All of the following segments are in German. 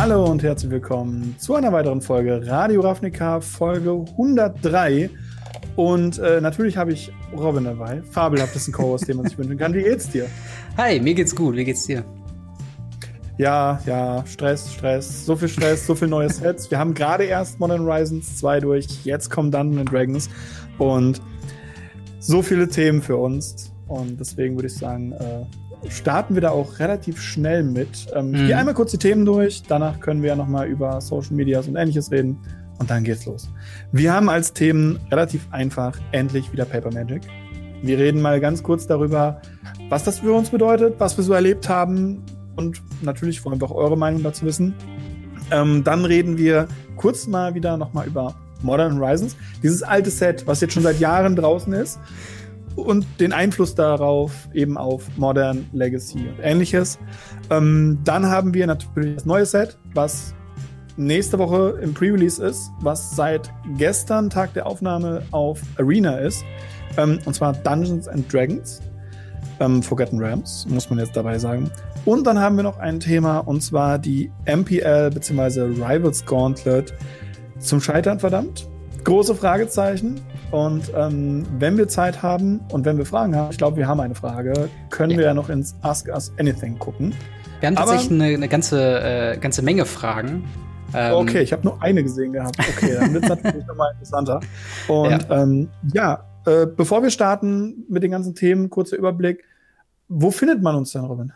Hallo und herzlich willkommen zu einer weiteren Folge Radio Ravnica, Folge 103. Und äh, natürlich habe ich Robin dabei. Fabelhaftesten Co-Host, den man sich wünschen kann. Wie geht's dir? Hi, mir geht's gut. Wie geht's dir? Ja, ja, Stress, Stress, so viel Stress, so viel neue Sets. Wir haben gerade erst Modern Horizons 2 durch, jetzt kommen Dungeons Dragons und so viele Themen für uns. Und deswegen würde ich sagen, äh, starten wir da auch relativ schnell mit. Ähm, Ich gehe Mhm. einmal kurz die Themen durch, danach können wir ja nochmal über Social Medias und ähnliches reden und dann geht's los. Wir haben als Themen relativ einfach endlich wieder Paper Magic. Wir reden mal ganz kurz darüber, was das für uns bedeutet, was wir so erlebt haben und natürlich wollen wir auch eure Meinung dazu wissen. Ähm, dann reden wir kurz mal wieder nochmal über Modern Horizons, dieses alte Set, was jetzt schon seit Jahren draußen ist und den Einfluss darauf eben auf Modern Legacy und ähnliches. Ähm, dann haben wir natürlich das neue Set, was nächste Woche im Pre-Release ist, was seit gestern Tag der Aufnahme auf Arena ist. Ähm, und zwar Dungeons and Dragons. Ähm, Forgotten Realms, muss man jetzt dabei sagen. Und dann haben wir noch ein Thema, und zwar die MPL bzw. Rivals Gauntlet zum Scheitern verdammt. Große Fragezeichen. Und ähm, wenn wir Zeit haben und wenn wir Fragen haben, ich glaube, wir haben eine Frage, können Ja. wir ja noch ins Ask Us Anything gucken. Wir haben Aber- tatsächlich eine, eine ganze, äh, ganze Menge Fragen. Ähm, Okay, ich habe nur eine gesehen gehabt. Okay, dann wird es natürlich nochmal interessanter. Und ja, ähm, ja äh, bevor wir starten mit den ganzen Themen, kurzer Überblick. Wo findet man uns denn, Robin?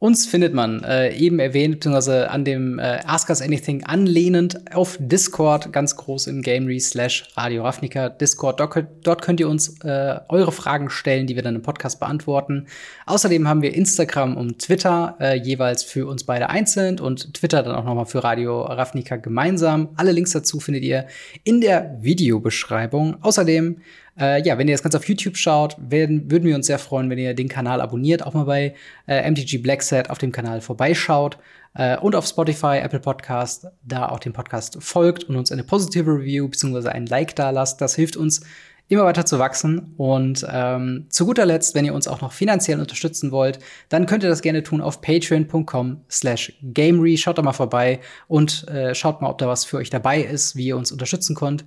Uns findet man äh, eben erwähnt, beziehungsweise an dem äh, Ask Us Anything anlehnend auf Discord, ganz groß im Gamery slash Radio Ravnica Discord. Dort, könnt- dort könnt ihr uns äh, eure Fragen stellen, die wir dann im Podcast beantworten. Außerdem haben wir Instagram und Twitter äh, jeweils für uns beide einzeln und Twitter dann auch nochmal für Radio Ravnica gemeinsam. Alle Links dazu findet ihr in der Videobeschreibung. Außerdem äh, ja, wenn ihr das Ganze auf YouTube schaut, werden, würden wir uns sehr freuen, wenn ihr den Kanal abonniert, auch mal bei äh, MTG Blackset auf dem Kanal vorbeischaut äh, und auf Spotify, Apple Podcast, da auch dem Podcast folgt und uns eine positive Review bzw. ein Like da lasst. Das hilft uns immer weiter zu wachsen. Und ähm, zu guter Letzt, wenn ihr uns auch noch finanziell unterstützen wollt, dann könnt ihr das gerne tun auf patreon.com slash gamery. Schaut da mal vorbei und äh, schaut mal, ob da was für euch dabei ist, wie ihr uns unterstützen könnt.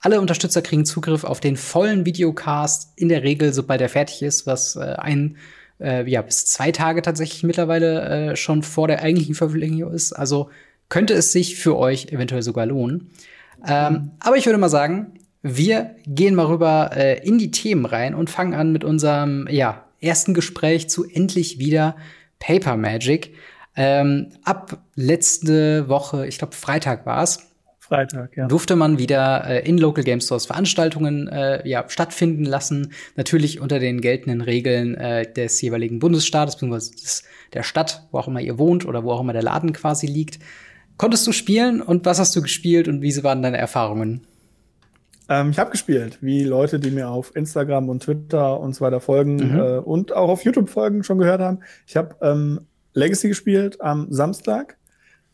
Alle Unterstützer kriegen Zugriff auf den vollen Videocast in der Regel, sobald er fertig ist, was äh, ein äh, ja bis zwei Tage tatsächlich mittlerweile äh, schon vor der eigentlichen Veröffentlichung ist. Also könnte es sich für euch eventuell sogar lohnen. Ähm, aber ich würde mal sagen, wir gehen mal rüber äh, in die Themen rein und fangen an mit unserem ja, ersten Gespräch zu endlich wieder Paper Magic. Ähm, ab letzte Woche, ich glaube Freitag war es, Freitag, ja. durfte man wieder äh, in Local Game Stores Veranstaltungen äh, ja, stattfinden lassen. Natürlich unter den geltenden Regeln äh, des jeweiligen Bundesstaates, beziehungsweise des, der Stadt, wo auch immer ihr wohnt oder wo auch immer der Laden quasi liegt. Konntest du spielen und was hast du gespielt und wie waren deine Erfahrungen? Ähm, ich habe gespielt, wie Leute, die mir auf Instagram und Twitter und so weiter folgen Mhm. äh, und auch auf YouTube folgen, schon gehört haben. Ich habe ähm, Legacy gespielt am Samstag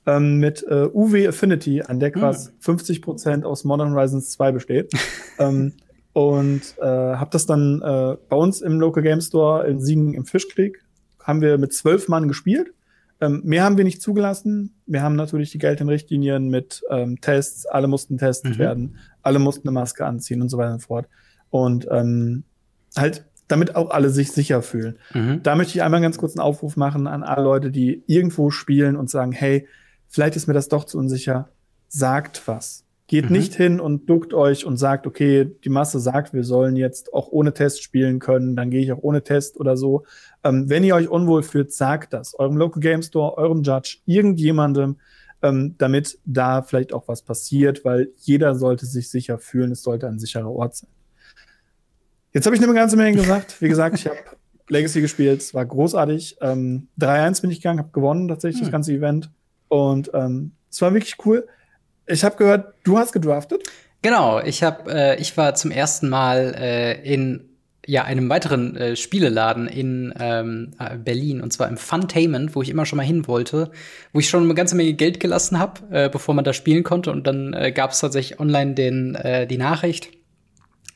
ähm, mit äh, UW Affinity, ein Deck, Mhm. was 50% aus Modern Horizons 2 besteht. ähm, und äh, habe das dann äh, bei uns im Local Game Store in Siegen im Fischkrieg, haben wir mit zwölf Mann gespielt. Ähm, mehr haben wir nicht zugelassen. Wir haben natürlich die geltenden Richtlinien mit ähm, Tests. Alle mussten testet Mhm. werden. Alle mussten eine Maske anziehen und so weiter und so fort. Und ähm, halt, damit auch alle sich sicher fühlen. Mhm. Da möchte ich einmal ganz kurz einen Aufruf machen an alle Leute, die irgendwo spielen und sagen, hey, vielleicht ist mir das doch zu unsicher. Sagt was. Geht Mhm. nicht hin und duckt euch und sagt, okay, die Masse sagt, wir sollen jetzt auch ohne Test spielen können, dann gehe ich auch ohne Test oder so. Ähm, wenn ihr euch unwohl fühlt, sagt das eurem Local Game Store, eurem Judge, irgendjemandem, ähm, damit da vielleicht auch was passiert, weil jeder sollte sich sicher fühlen, es sollte ein sicherer Ort sein. Jetzt habe ich eine ganze Menge gesagt. Wie gesagt, ich habe Legacy gespielt, es war großartig. Ähm, 3-1 bin ich gegangen, habe gewonnen tatsächlich Hm. das ganze Event. Und ähm, es war wirklich cool. Ich habe gehört, du hast gedraftet. Genau, ich habe, äh, ich war zum ersten Mal äh, in ja einem weiteren äh, Spieleladen in ähm, äh, Berlin und zwar im Funtainment, wo ich immer schon mal hin wollte, wo ich schon eine ganze Menge Geld gelassen habe, äh, bevor man da spielen konnte und dann äh, gab es tatsächlich online den äh, die Nachricht,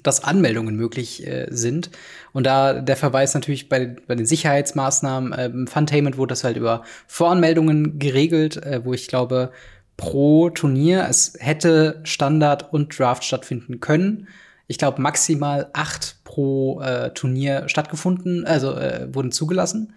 dass Anmeldungen möglich äh, sind. Und da der Verweis natürlich bei, bei den Sicherheitsmaßnahmen, äh, im Funtainment wurde das halt über Voranmeldungen geregelt, äh, wo ich glaube, pro Turnier es hätte Standard und Draft stattfinden können. Ich glaube, maximal acht pro äh, Turnier stattgefunden, also äh, wurden zugelassen.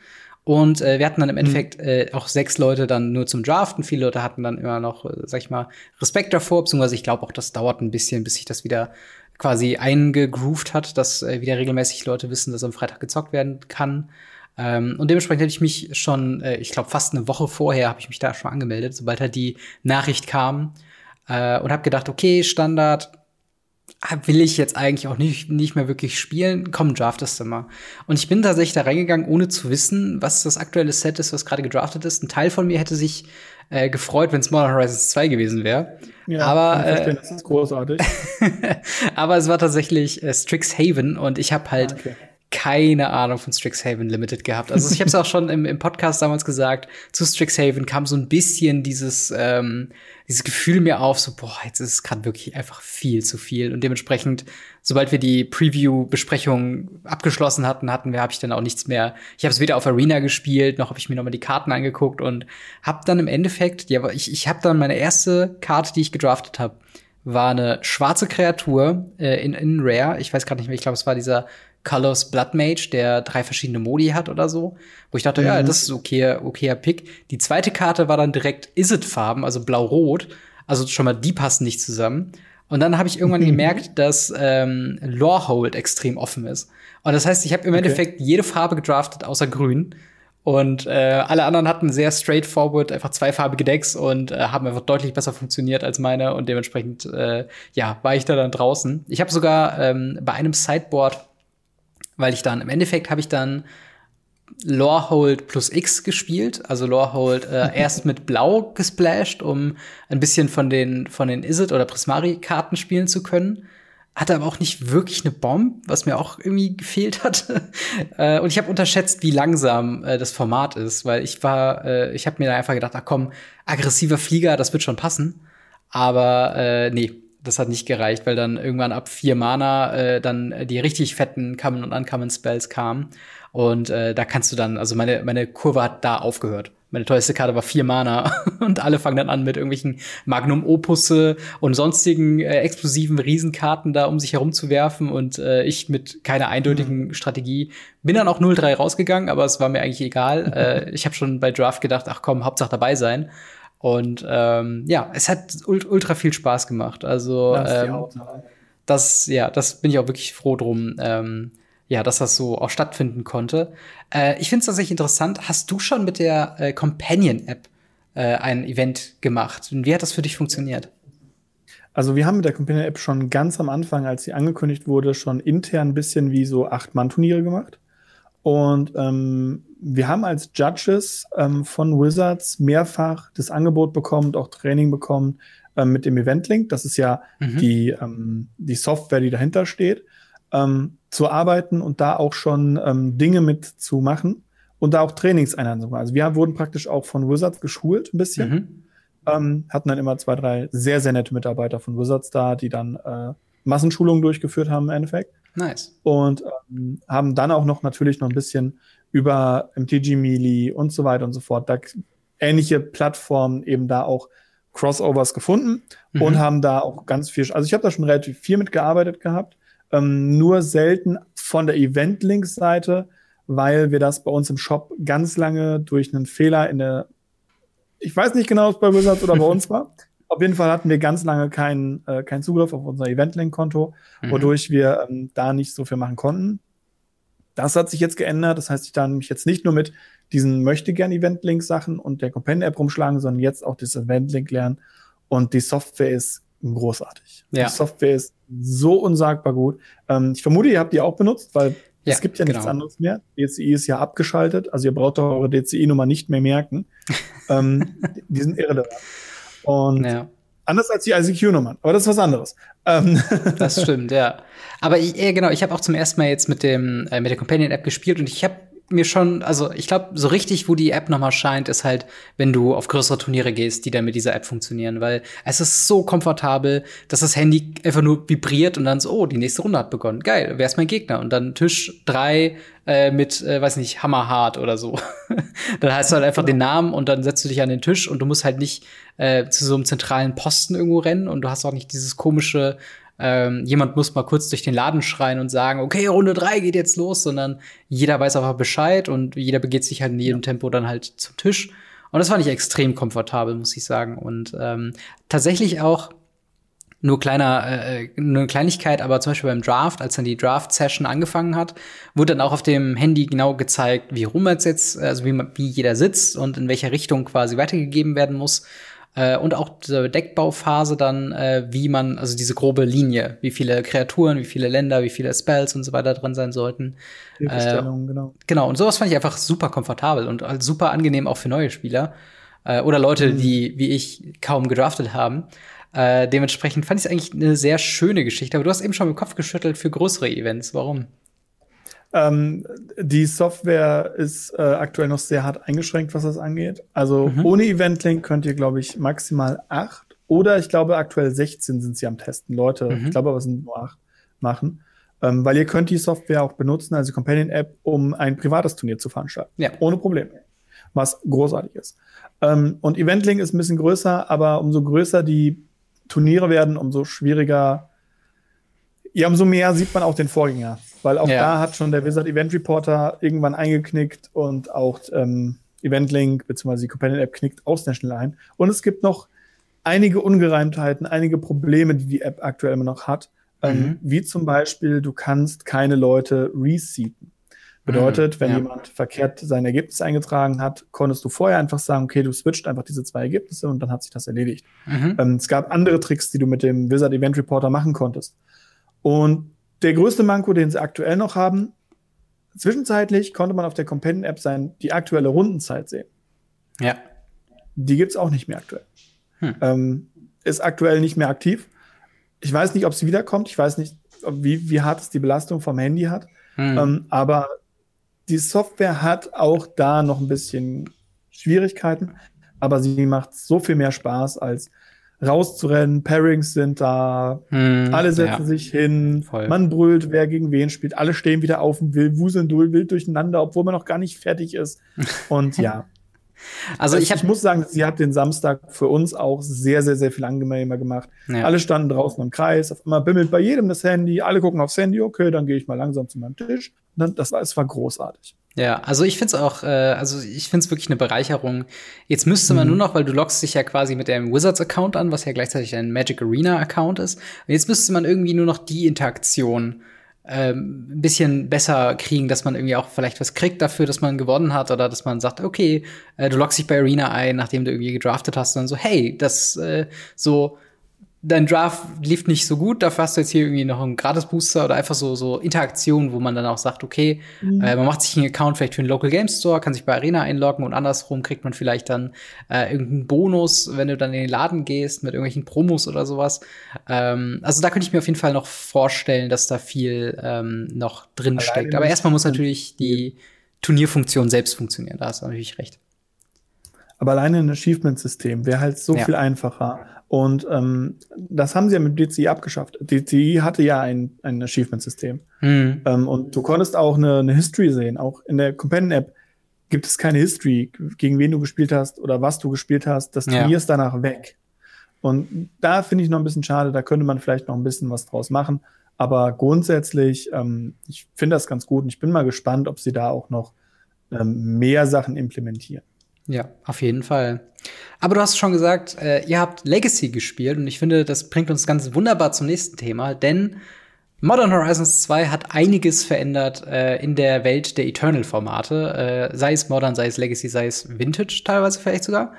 Und äh, wir hatten dann im mhm. Endeffekt äh, auch sechs Leute dann nur zum Draften. Viele Leute hatten dann immer noch, äh, sag ich mal, Respekt davor, beziehungsweise ich glaube auch, das dauert ein bisschen, bis sich das wieder quasi eingegroovt hat, dass äh, wieder regelmäßig Leute wissen, dass am Freitag gezockt werden kann. Ähm, und dementsprechend hätte ich mich schon, äh, ich glaube, fast eine Woche vorher habe ich mich da schon angemeldet, sobald halt die Nachricht kam. Äh, und habe gedacht, okay, Standard will ich jetzt eigentlich auch nicht, nicht mehr wirklich spielen. Komm, draftest du mal. Und ich bin tatsächlich da reingegangen, ohne zu wissen, was das aktuelle Set ist, was gerade gedraftet ist. Ein Teil von mir hätte sich äh, gefreut, wenn es Modern Horizons 2 gewesen wäre. Ja, aber äh, das ist großartig. aber es war tatsächlich äh, Strixhaven und ich habe halt ah, okay keine Ahnung von Strixhaven Limited gehabt. Also ich habe es auch schon im, im, Podcast damals gesagt, zu Strixhaven kam so ein bisschen dieses, ähm, dieses Gefühl mir auf, so, boah, jetzt ist es gerade wirklich einfach viel zu viel. Und dementsprechend, sobald wir die Preview-Besprechung abgeschlossen hatten, hatten wir, habe ich dann auch nichts mehr. Ich habe es weder auf Arena gespielt, noch habe ich mir nochmal die Karten angeguckt und habe dann im Endeffekt, ja, ich, ich habe dann meine erste Karte, die ich gedraftet habe, war eine schwarze Kreatur äh, in, in Rare. Ich weiß gerade nicht mehr, ich glaube, es war dieser Colors Blood Mage, der drei verschiedene Modi hat oder so. Wo ich dachte, mhm. ja, das ist okay, okayer Pick. Die zweite Karte war dann direkt Isit-Farben, also blau-rot. Also schon mal, die passen nicht zusammen. Und dann habe ich irgendwann mhm. gemerkt, dass ähm, Lorehold extrem offen ist. Und das heißt, ich habe im okay. Endeffekt jede Farbe gedraftet, außer grün. Und äh, alle anderen hatten sehr straightforward einfach zweifarbige Decks und äh, haben einfach deutlich besser funktioniert als meine. Und dementsprechend, äh, ja, war ich da dann draußen. Ich habe sogar ähm, bei einem Sideboard weil ich dann, im Endeffekt habe ich dann Lorehold plus X gespielt, also Lorehold äh, erst mit Blau gesplashed, um ein bisschen von den, von den Izzet oder Prismari-Karten spielen zu können. Hatte aber auch nicht wirklich eine Bomb, was mir auch irgendwie gefehlt hat. äh, und ich habe unterschätzt, wie langsam äh, das Format ist, weil ich war, äh, ich habe mir da einfach gedacht, ach komm, aggressiver Flieger, das wird schon passen. Aber äh, nee, das hat nicht gereicht, weil dann irgendwann ab vier Mana äh, dann die richtig fetten Common und Uncommon Spells kamen. Und äh, da kannst du dann, also meine, meine Kurve hat da aufgehört. Meine teuerste Karte war vier Mana und alle fangen dann an mit irgendwelchen Magnum Opusse und sonstigen äh, explosiven Riesenkarten da um sich herum zu werfen und äh, ich mit keiner eindeutigen mhm. Strategie bin dann auch 0-3 rausgegangen, aber es war mir eigentlich egal. äh, ich habe schon bei Draft gedacht, ach komm, Hauptsache dabei sein. Und ähm, ja, es hat ultra viel Spaß gemacht. Also das, ähm, das, ja, das bin ich auch wirklich froh drum, ähm, ja, dass das so auch stattfinden konnte. Äh, ich finde es tatsächlich interessant. Hast du schon mit der äh, Companion-App äh, ein Event gemacht? Und wie hat das für dich funktioniert? Also wir haben mit der Companion-App schon ganz am Anfang, als sie angekündigt wurde, schon intern ein bisschen wie so Acht-Mann-Turniere gemacht. Und ähm, wir haben als Judges ähm, von Wizards mehrfach das Angebot bekommen, auch Training bekommen ähm, mit dem Event-Link. Das ist ja mhm. die, ähm, die Software, die dahinter steht, ähm, zu arbeiten und da auch schon ähm, Dinge mitzumachen und da auch Trainingseinheiten zu machen. Also wir wurden praktisch auch von Wizards geschult ein bisschen. Mhm. Ähm, hatten dann immer zwei, drei sehr, sehr nette Mitarbeiter von Wizards da, die dann äh, Massenschulungen durchgeführt haben im Endeffekt. Nice. Und ähm, haben dann auch noch natürlich noch ein bisschen über MTG Melee und so weiter und so fort, da ähnliche Plattformen eben da auch Crossovers gefunden mhm. und haben da auch ganz viel, also ich habe da schon relativ viel mitgearbeitet gehabt, ähm, nur selten von der Event-Links-Seite, weil wir das bei uns im Shop ganz lange durch einen Fehler in der, ich weiß nicht genau, ob es bei Wizards oder bei uns war, auf jeden Fall hatten wir ganz lange keinen äh, keinen Zugriff auf unser Eventlink-Konto, mhm. wodurch wir ähm, da nicht so viel machen konnten. Das hat sich jetzt geändert. Das heißt, ich darf mich jetzt nicht nur mit diesen möchte gern Event-Link-Sachen und der Companion-App rumschlagen, sondern jetzt auch das Event-Link lernen. Und die Software ist großartig. Ja. Die Software ist so unsagbar gut. Ähm, ich vermute, ihr habt die auch benutzt, weil ja, es gibt ja genau. nichts anderes mehr. DCI ist ja abgeschaltet, also ihr braucht eure DCI-Nummer nicht mehr merken. ähm, die sind irrelevant. Und ja. Anders als die ICQ-Nummern. Aber das ist was anderes. Ähm. Das stimmt, ja. Aber ich, ja, genau, ich habe auch zum ersten Mal jetzt mit dem äh, mit der Companion-App gespielt und ich habe mir schon, also ich glaube, so richtig, wo die App nochmal scheint, ist halt, wenn du auf größere Turniere gehst, die dann mit dieser App funktionieren, weil es ist so komfortabel, dass das Handy einfach nur vibriert und dann so, oh, die nächste Runde hat begonnen. Geil, wer ist mein Gegner? Und dann Tisch drei äh, mit, äh, weiß nicht, Hammerhart oder so. dann heißt du halt einfach den Namen und dann setzt du dich an den Tisch und du musst halt nicht äh, zu so einem zentralen Posten irgendwo rennen und du hast auch nicht dieses komische ähm, jemand muss mal kurz durch den Laden schreien und sagen, okay, Runde drei geht jetzt los, sondern jeder weiß einfach Bescheid und jeder begeht sich halt in jedem Tempo dann halt zum Tisch. Und das fand ich extrem komfortabel, muss ich sagen. Und ähm, tatsächlich auch nur kleiner, äh, nur eine Kleinigkeit, aber zum Beispiel beim Draft, als dann die Draft-Session angefangen hat, wurde dann auch auf dem Handy genau gezeigt, wie rum jetzt, also wie, wie jeder sitzt und in welcher Richtung quasi weitergegeben werden muss. Äh, und auch diese Deckbauphase dann, äh, wie man, also diese grobe Linie, wie viele Kreaturen, wie viele Länder, wie viele Spells und so weiter drin sein sollten. Äh, genau. Genau, und sowas fand ich einfach super komfortabel und halt super angenehm auch für neue Spieler. Äh, oder Leute, mhm. die, wie ich, kaum gedraftet haben. Äh, dementsprechend fand ich es eigentlich eine sehr schöne Geschichte. Aber du hast eben schon mit dem Kopf geschüttelt für größere Events. Warum? Ähm, die Software ist äh, aktuell noch sehr hart eingeschränkt, was das angeht. Also mhm. ohne Event-Link könnt ihr, glaube ich, maximal acht oder ich glaube aktuell 16 sind sie am Testen. Leute, mhm. ich glaube aber es sind nur acht machen. Ähm, weil ihr könnt die Software auch benutzen, also die Companion-App, um ein privates Turnier zu veranstalten. Ja. Ohne Probleme. Was großartig ist. Ähm, und Event-Link ist ein bisschen größer, aber umso größer die Turniere werden, umso schwieriger ja, umso mehr sieht man auch den Vorgänger. Weil auch ja. da hat schon der Wizard Event Reporter irgendwann eingeknickt und auch ähm, Eventlink bzw. die Companion App knickt aus National ein. Und es gibt noch einige Ungereimtheiten, einige Probleme, die die App aktuell immer noch hat. Ähm, mhm. Wie zum Beispiel, du kannst keine Leute reseaten. Bedeutet, mhm, wenn ja. jemand verkehrt sein Ergebnis eingetragen hat, konntest du vorher einfach sagen, okay, du switcht einfach diese zwei Ergebnisse und dann hat sich das erledigt. Mhm. Ähm, es gab andere Tricks, die du mit dem Wizard Event Reporter machen konntest. Und der größte Manko, den sie aktuell noch haben, zwischenzeitlich konnte man auf der Companion-App sein, die aktuelle Rundenzeit sehen. Ja. Die gibt's auch nicht mehr aktuell. Hm. Ähm, ist aktuell nicht mehr aktiv. Ich weiß nicht, ob sie wiederkommt. Ich weiß nicht, wie, wie hart es die Belastung vom Handy hat. Hm. Ähm, aber die Software hat auch da noch ein bisschen Schwierigkeiten. Aber sie macht so viel mehr Spaß als rauszurennen, Pairings sind da, hm, alle setzen ja. sich hin, Voll. man brüllt, wer gegen wen spielt, alle stehen wieder auf und will, wuseln wild durcheinander, obwohl man noch gar nicht fertig ist. Und ja. Also ich, hab, ich muss sagen, sie hat den Samstag für uns auch sehr, sehr, sehr viel angenehmer gemacht. Ja. Alle standen draußen im Kreis, auf einmal bimmelt bei jedem das Handy, alle gucken aufs Handy, okay, dann gehe ich mal langsam zu meinem Tisch. Und dann, das war, es war großartig. Ja, also ich finde es auch, äh, also ich finde es wirklich eine Bereicherung. Jetzt müsste man mhm. nur noch, weil du loggst dich ja quasi mit deinem Wizards-Account an, was ja gleichzeitig ein Magic Arena-Account ist. Und jetzt müsste man irgendwie nur noch die Interaktion ähm, ein bisschen besser kriegen, dass man irgendwie auch vielleicht was kriegt dafür, dass man gewonnen hat oder dass man sagt, okay, äh, du loggst dich bei Arena ein, nachdem du irgendwie gedraftet hast und dann so, hey, das äh, so dein Draft lief nicht so gut, dafür hast du jetzt hier irgendwie noch einen Gratis-Booster oder einfach so, so Interaktionen, wo man dann auch sagt, okay, mhm. äh, man macht sich einen Account vielleicht für einen Local Game Store, kann sich bei Arena einloggen und andersrum kriegt man vielleicht dann äh, irgendeinen Bonus, wenn du dann in den Laden gehst mit irgendwelchen Promos oder sowas. Ähm, also da könnte ich mir auf jeden Fall noch vorstellen, dass da viel ähm, noch drin Alleine steckt. Aber erstmal muss natürlich die Turnierfunktion selbst funktionieren, da hast du natürlich recht. Aber alleine ein Achievement-System wäre halt so ja. viel einfacher. Und ähm, das haben sie ja mit DCI abgeschafft. DCI hatte ja ein, ein Achievement-System. Mhm. Ähm, und du konntest auch eine, eine History sehen. Auch in der Companion-App gibt es keine History, gegen wen du gespielt hast oder was du gespielt hast. Das Turnier ja. ist danach weg. Und da finde ich noch ein bisschen schade, da könnte man vielleicht noch ein bisschen was draus machen. Aber grundsätzlich, ähm, ich finde das ganz gut und ich bin mal gespannt, ob sie da auch noch ähm, mehr Sachen implementieren. Ja, auf jeden Fall. Aber du hast schon gesagt, äh, ihr habt Legacy gespielt und ich finde, das bringt uns ganz wunderbar zum nächsten Thema, denn Modern Horizons 2 hat einiges verändert äh, in der Welt der Eternal-Formate, äh, sei es Modern, sei es Legacy, sei es Vintage teilweise vielleicht sogar,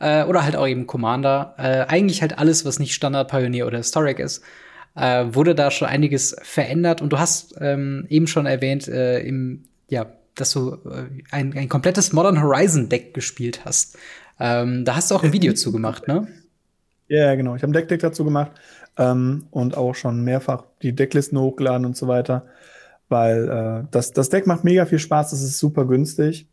äh, oder halt auch eben Commander. Äh, eigentlich halt alles, was nicht Standard, Pioneer oder Historic ist, äh, wurde da schon einiges verändert. Und du hast ähm, eben schon erwähnt, äh, im ja, dass du äh, ein, ein komplettes Modern Horizon Deck gespielt hast. Ähm, da hast du auch ein Video zu gemacht, ne? Ja, genau. Ich habe ein Deck-Deck dazu gemacht ähm, und auch schon mehrfach die Decklisten hochgeladen und so weiter. weil äh, das, das Deck macht mega viel Spaß, das ist super günstig.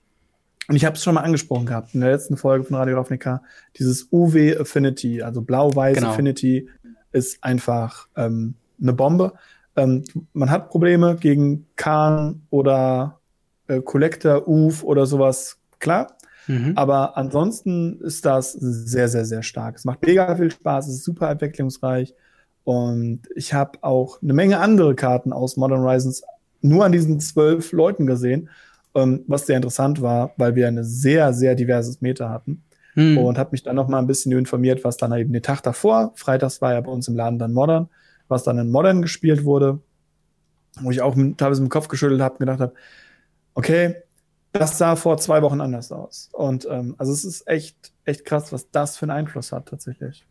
Und ich habe es schon mal angesprochen gehabt in der letzten Folge von Radio Ravnica. Dieses UW Affinity, also blau-weiß genau. Affinity, ist einfach ähm, eine Bombe. Ähm, man hat Probleme gegen Khan oder äh, Collector, UV oder sowas, klar. Mhm. Aber ansonsten ist das sehr, sehr, sehr stark. Es macht mega viel Spaß, es ist super entwicklungsreich. Und ich habe auch eine Menge andere Karten aus Modern Horizons nur an diesen zwölf Leuten gesehen, ähm, was sehr interessant war, weil wir ein sehr, sehr diverses Meta hatten. Mhm. Und habe mich dann noch mal ein bisschen informiert, was dann eben den Tag davor, freitags war ja bei uns im Laden dann Modern, was dann in Modern gespielt wurde, wo ich auch teilweise im Kopf geschüttelt habe und gedacht habe, okay, das sah vor zwei Wochen anders aus. Und ähm, also es ist echt, echt krass, was das für einen Einfluss hat tatsächlich.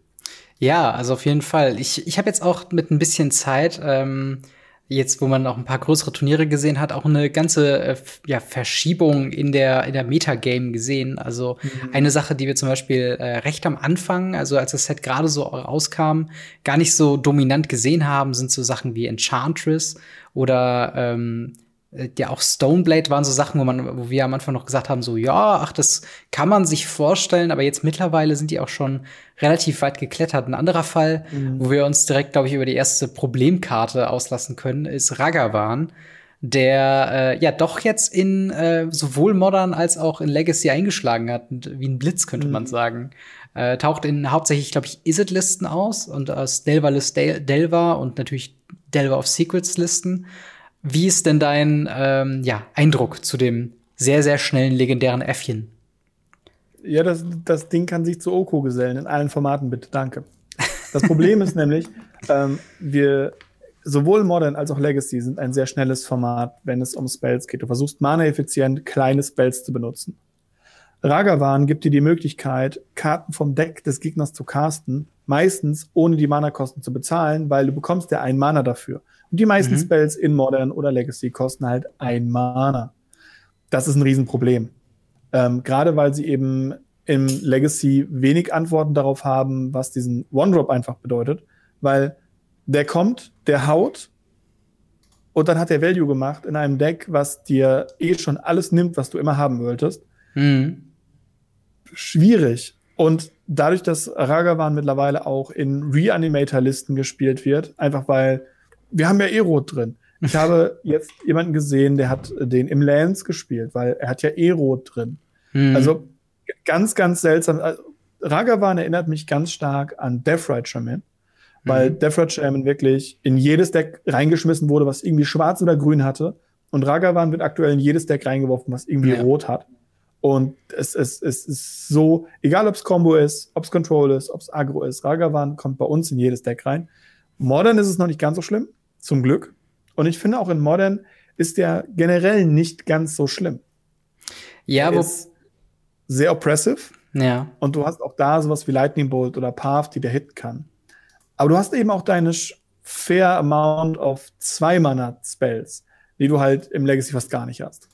Ja, also auf jeden Fall. Ich, ich habe jetzt auch mit ein bisschen Zeit, ähm, jetzt wo man auch ein paar größere Turniere gesehen hat, auch eine ganze äh, ja, Verschiebung in der, in der Metagame gesehen. Also mhm. eine Sache, die wir zum Beispiel äh, recht am Anfang, also als das Set gerade so rauskam, gar nicht so dominant gesehen haben, sind so Sachen wie Enchantress oder ähm, äh, ja auch Stoneblade waren so Sachen, wo man, wo wir am Anfang noch gesagt haben, so ja, ach, das kann man sich vorstellen, aber jetzt mittlerweile sind die auch schon relativ weit geklettert. Ein anderer Fall, mhm. wo wir uns direkt, glaube ich, über die erste Problemkarte auslassen können, ist Ragavan, der äh, ja doch jetzt in äh, sowohl Modern als auch in Legacy eingeschlagen hat, wie ein Blitz könnte mhm. man sagen. Äh, taucht in hauptsächlich, glaube ich, Isid-Listen aus und aus Delvalus Del Delva und natürlich Delva of Secrets-Listen. Wie ist denn dein ähm, ja, Eindruck zu dem sehr, sehr schnellen, legendären Äffchen? Ja, das, das Ding kann sich zu Oko gesellen, in allen Formaten, bitte, danke. Das Problem ist nämlich, ähm, wir, sowohl Modern als auch Legacy sind ein sehr schnelles Format, wenn es um Spells geht. Du versuchst mana-effizient kleine Spells zu benutzen. Ragavan gibt dir die Möglichkeit, Karten vom Deck des Gegners zu casten, meistens ohne die Mana-Kosten zu bezahlen, weil du bekommst ja ein Mana dafür. Und die meisten mhm. Spells in Modern oder Legacy kosten halt ein Mana. Das ist ein Riesenproblem. Ähm, Gerade weil sie eben im Legacy wenig Antworten darauf haben, was diesen One-Drop einfach bedeutet. Weil der kommt, der haut und dann hat der Value gemacht in einem Deck, was dir eh schon alles nimmt, was du immer haben wolltest. Mhm. Schwierig. Und dadurch, dass Ragavan mittlerweile auch in Reanimator-Listen gespielt wird, einfach weil wir haben ja E-Rot drin. Ich habe jetzt jemanden gesehen, der hat den im Lance gespielt, weil er hat ja E-Rot drin. Mhm. Also ganz, ganz seltsam. Also, Ragavan erinnert mich ganz stark an Death Ride Shaman, weil mhm. Death Ride Shaman wirklich in jedes Deck reingeschmissen wurde, was irgendwie schwarz oder grün hatte. Und Ragavan wird aktuell in jedes Deck reingeworfen, was irgendwie ja. rot hat. Und es, es, es ist so, egal ob es Combo ist, ob es Control ist, ob es Agro ist, Ragavan kommt bei uns in jedes Deck rein. Modern ist es noch nicht ganz so schlimm zum Glück. Und ich finde auch in Modern ist der generell nicht ganz so schlimm. Ja, aber ist sehr oppressive. Ja. Und du hast auch da sowas wie Lightning Bolt oder Path, die der hit kann. Aber du hast eben auch deine fair amount of zwei Mana Spells, die du halt im Legacy fast gar nicht hast.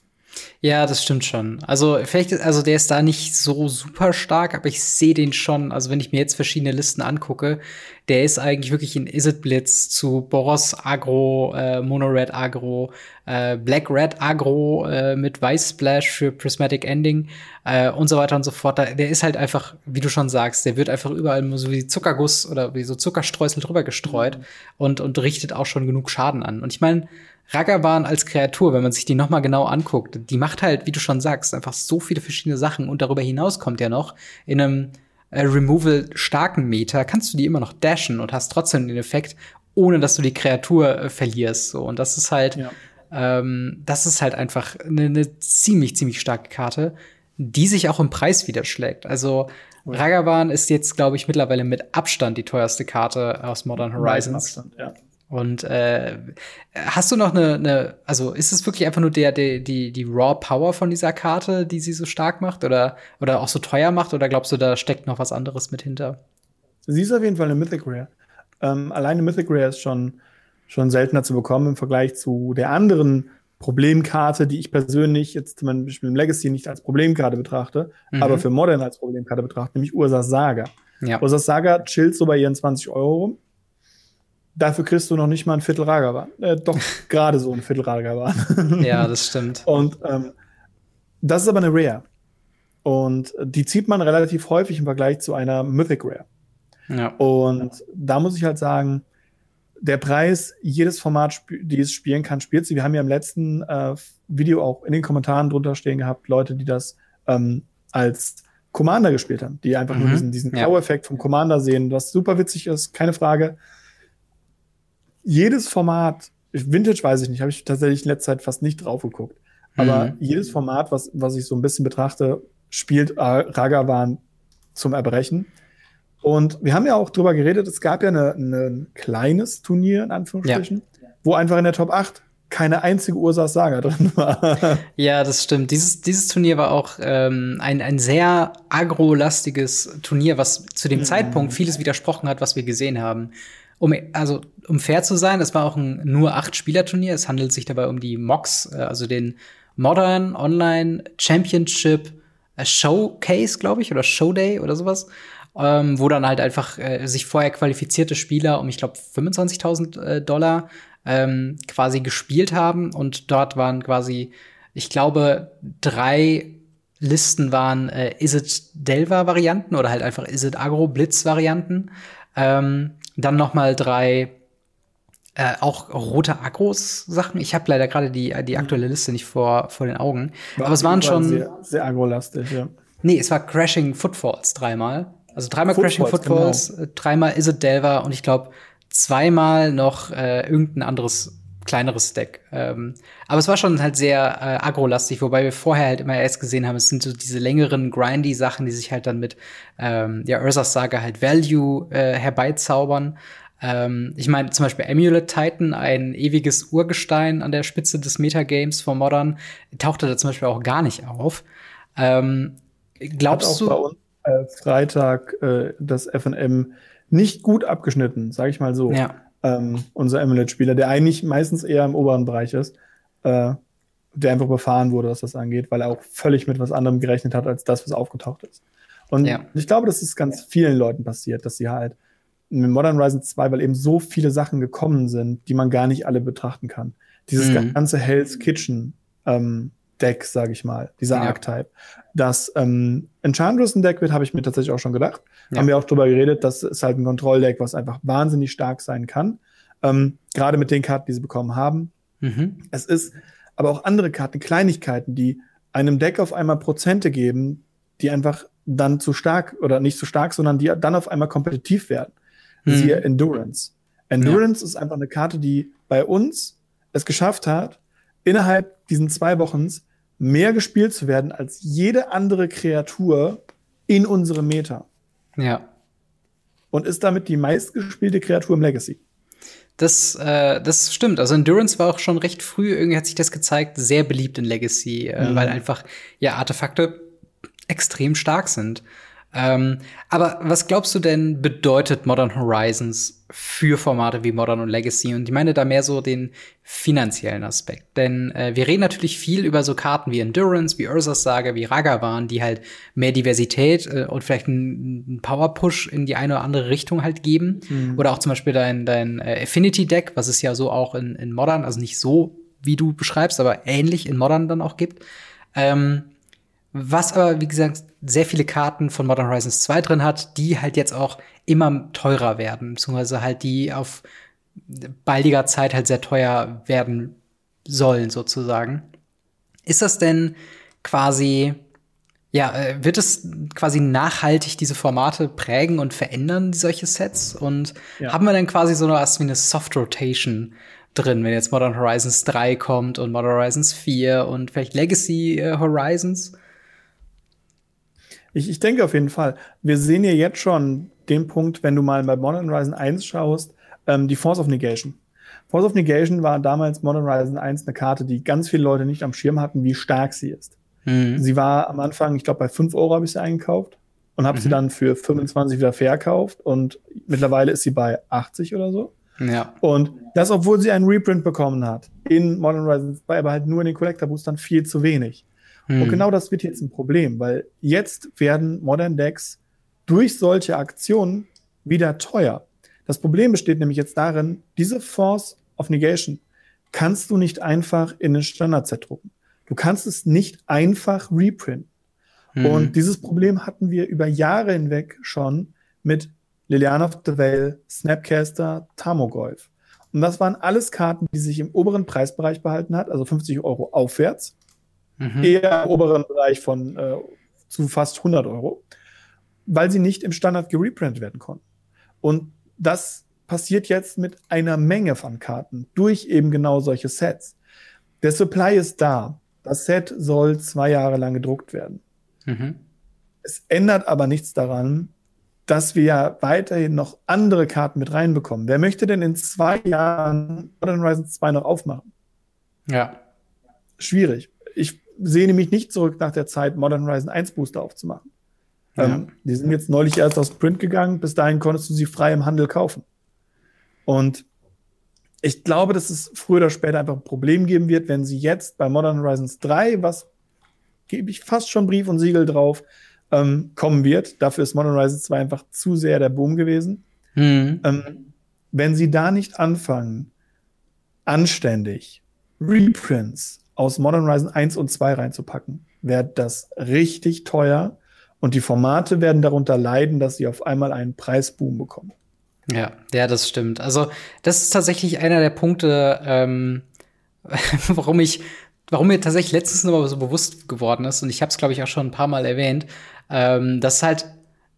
Ja, das stimmt schon. Also vielleicht, also der ist da nicht so super stark, aber ich sehe den schon. Also wenn ich mir jetzt verschiedene Listen angucke, der ist eigentlich wirklich in Isid Blitz zu Boros Agro, äh, Mono Red Agro, äh, Black Red Agro äh, mit Weiß Splash für Prismatic Ending äh, und so weiter und so fort. Der ist halt einfach, wie du schon sagst, der wird einfach überall so wie Zuckerguss oder wie so Zuckerstreusel drüber gestreut mhm. und und richtet auch schon genug Schaden an. Und ich meine Ragavan als Kreatur, wenn man sich die noch mal genau anguckt, die macht halt, wie du schon sagst, einfach so viele verschiedene Sachen und darüber hinaus kommt ja noch in einem äh, Removal starken Meter kannst du die immer noch dashen und hast trotzdem den Effekt, ohne dass du die Kreatur äh, verlierst. So und das ist halt, ja. ähm, das ist halt einfach eine, eine ziemlich ziemlich starke Karte, die sich auch im Preis widerschlägt. Also Ragavan ist jetzt, glaube ich, mittlerweile mit Abstand die teuerste Karte aus Modern Horizons. Abstand, ja. Und äh, hast du noch eine, eine, also ist es wirklich einfach nur der, der, die, die Raw Power von dieser Karte, die sie so stark macht oder, oder auch so teuer macht? Oder glaubst du, da steckt noch was anderes mit hinter? Sie ist auf jeden Fall eine Mythic Rare. Ähm, alleine Mythic Rare ist schon, schon seltener zu bekommen im Vergleich zu der anderen Problemkarte, die ich persönlich jetzt zum Beispiel im Legacy nicht als Problemkarte betrachte, mhm. aber für Modern als Problemkarte betrachte, nämlich Ursas Saga. Ja. Ursas Saga chillt so bei ihren 20 Euro rum dafür kriegst du noch nicht mal ein Viertel Ragavan. Äh, doch gerade so ein Viertel Ragavan. ja, das stimmt. Und ähm, das ist aber eine Rare. Und die zieht man relativ häufig im Vergleich zu einer Mythic Rare. Ja. Und da muss ich halt sagen, der Preis, jedes Format, die es spielen kann, spielt sie. Wir haben ja im letzten äh, Video auch in den Kommentaren drunter stehen gehabt, Leute, die das ähm, als Commander gespielt haben, die einfach mhm. nur diesen, diesen ja. effekt vom Commander sehen, was super witzig ist, keine Frage. Jedes Format, Vintage weiß ich nicht, habe ich tatsächlich in letzter Zeit fast nicht drauf geguckt. Aber mhm. jedes Format, was, was ich so ein bisschen betrachte, spielt Ragavan zum Erbrechen. Und wir haben ja auch drüber geredet, es gab ja ein kleines Turnier, in Anführungsstrichen, ja. wo einfach in der Top 8 keine einzige Ursas Saga drin war. Ja, das stimmt. Dieses, dieses Turnier war auch ähm, ein, ein sehr agro-lastiges Turnier, was zu dem mhm. Zeitpunkt vieles widersprochen hat, was wir gesehen haben. Um, also, um fair zu sein, es war auch ein nur acht Spieler-Turnier. Es handelt sich dabei um die MOX, äh, also den Modern Online Championship äh, Showcase, glaube ich, oder Showday oder sowas. Ähm, wo dann halt einfach äh, sich vorher qualifizierte Spieler um, ich glaube, 25.000 äh, Dollar ähm, quasi gespielt haben. Und dort waren quasi, ich glaube, drei Listen waren äh, Is it Delva-Varianten oder halt einfach Is it Agro-Blitz-Varianten. Ähm, dann noch mal drei äh, auch rote Agros-Sachen. Ich habe leider gerade die, die aktuelle Liste nicht vor, vor den Augen. War Aber es waren schon. Sehr, sehr agro-lastig, ja. Nee, es war Crashing Footfalls dreimal. Also dreimal Footfalls, Crashing Footfalls, genau. Dreimal Is it Delva und ich glaube zweimal noch äh, irgendein anderes kleineres Deck. Ähm, aber es war schon halt sehr äh, agro-lastig, wobei wir vorher halt immer erst gesehen haben, es sind so diese längeren Grindy-Sachen, die sich halt dann mit ähm, ja, Ursas Saga halt Value äh, herbeizaubern. Ähm, ich meine, zum Beispiel Amulet Titan, ein ewiges Urgestein an der Spitze des Metagames von Modern, tauchte da zum Beispiel auch gar nicht auf. Ähm, glaubst du? Bei uns, äh, Freitag äh, das FNM nicht gut abgeschnitten, sage ich mal so. Ja. Ähm, unser Amulet-Spieler, der eigentlich meistens eher im oberen Bereich ist, äh, der einfach befahren wurde, was das angeht, weil er auch völlig mit was anderem gerechnet hat, als das, was aufgetaucht ist. Und ja. ich glaube, das ist ganz vielen Leuten passiert, dass sie halt mit Modern Horizon 2, weil eben so viele Sachen gekommen sind, die man gar nicht alle betrachten kann. Dieses mhm. ganze Hell's Kitchen ähm, Deck, sage ich mal, dieser ja. Archetype. Dass ähm, Enchantress ein Deck wird, habe ich mir tatsächlich auch schon gedacht. Ja. Haben wir auch drüber geredet, das ist halt ein Kontrolldeck, was einfach wahnsinnig stark sein kann. Ähm, Gerade mit den Karten, die sie bekommen haben. Mhm. Es ist aber auch andere Karten, Kleinigkeiten, die einem Deck auf einmal Prozente geben, die einfach dann zu stark oder nicht zu stark, sondern die dann auf einmal kompetitiv werden. Mhm. Siehe Endurance. Endurance ja. ist einfach eine Karte, die bei uns es geschafft hat, innerhalb diesen zwei Wochen mehr gespielt zu werden als jede andere Kreatur in unserem Meta. Ja. Und ist damit die meistgespielte Kreatur im Legacy. Das, äh, das stimmt. Also Endurance war auch schon recht früh, irgendwie hat sich das gezeigt, sehr beliebt in Legacy, äh, mhm. weil einfach ja Artefakte extrem stark sind. Ähm, aber was glaubst du denn bedeutet Modern Horizons für Formate wie Modern und Legacy? Und ich meine da mehr so den finanziellen Aspekt. Denn äh, wir reden natürlich viel über so Karten wie Endurance, wie Ursas Saga, wie Ragavan, die halt mehr Diversität äh, und vielleicht einen Power-Push in die eine oder andere Richtung halt geben. Mhm. Oder auch zum Beispiel dein, dein äh, Affinity-Deck, was es ja so auch in, in Modern, also nicht so, wie du beschreibst, aber ähnlich in Modern dann auch gibt. Ähm, was aber, wie gesagt, sehr viele Karten von Modern Horizons 2 drin hat, die halt jetzt auch immer teurer werden, beziehungsweise halt die auf baldiger Zeit halt sehr teuer werden sollen, sozusagen. Ist das denn quasi, ja, äh, wird es quasi nachhaltig diese Formate prägen und verändern, solche Sets? Und ja. haben wir dann quasi so was wie eine Soft Rotation drin, wenn jetzt Modern Horizons 3 kommt und Modern Horizons 4 und vielleicht Legacy äh, Horizons? Ich, ich denke auf jeden Fall. Wir sehen ja jetzt schon den Punkt, wenn du mal bei Modern Horizon 1 schaust, ähm, die Force of Negation. Force of Negation war damals Modern Horizon 1 eine Karte, die ganz viele Leute nicht am Schirm hatten, wie stark sie ist. Mhm. Sie war am Anfang, ich glaube, bei 5 Euro habe ich sie eingekauft und habe mhm. sie dann für 25 wieder verkauft und mittlerweile ist sie bei 80 oder so. Ja. Und das, obwohl sie einen Reprint bekommen hat in Modern Horizon 2, aber halt nur in den Collector Boostern viel zu wenig. Hm. Und genau das wird jetzt ein Problem, weil jetzt werden Modern Decks durch solche Aktionen wieder teuer. Das Problem besteht nämlich jetzt darin, diese Force of Negation kannst du nicht einfach in ein Standardset drucken. Du kannst es nicht einfach reprinten. Mhm. Und dieses Problem hatten wir über Jahre hinweg schon mit Liliana of the Vale, Snapcaster, Tamogolf. Und das waren alles Karten, die sich im oberen Preisbereich behalten hat, also 50 Euro aufwärts. Mhm. Eher im oberen Bereich von äh, zu fast 100 Euro, weil sie nicht im Standard gereprintet werden konnten. Und das passiert jetzt mit einer Menge von Karten durch eben genau solche Sets. Der Supply ist da. Das Set soll zwei Jahre lang gedruckt werden. Mhm. Es ändert aber nichts daran, dass wir ja weiterhin noch andere Karten mit reinbekommen. Wer möchte denn in zwei Jahren Modern Horizons 2 noch aufmachen? Ja. Schwierig. Ich sehe nämlich nicht zurück nach der Zeit, Modern Horizon 1 Booster aufzumachen. Ja. Ähm, die sind jetzt neulich erst aus Print gegangen. Bis dahin konntest du sie frei im Handel kaufen. Und ich glaube, dass es früher oder später einfach ein Problem geben wird, wenn sie jetzt bei Modern Horizons 3, was gebe ich fast schon Brief und Siegel drauf, ähm, kommen wird. Dafür ist Modern Horizons 2 einfach zu sehr der Boom gewesen. Mhm. Ähm, wenn sie da nicht anfangen, anständig Reprints aus Modern Horizon 1 und 2 reinzupacken, wird das richtig teuer und die Formate werden darunter leiden, dass sie auf einmal einen Preisboom bekommen. Ja, ja, das stimmt. Also, das ist tatsächlich einer der Punkte, ähm, warum ich, warum mir tatsächlich letztens noch mal so bewusst geworden ist, und ich habe es, glaube ich, auch schon ein paar Mal erwähnt, ähm, dass halt,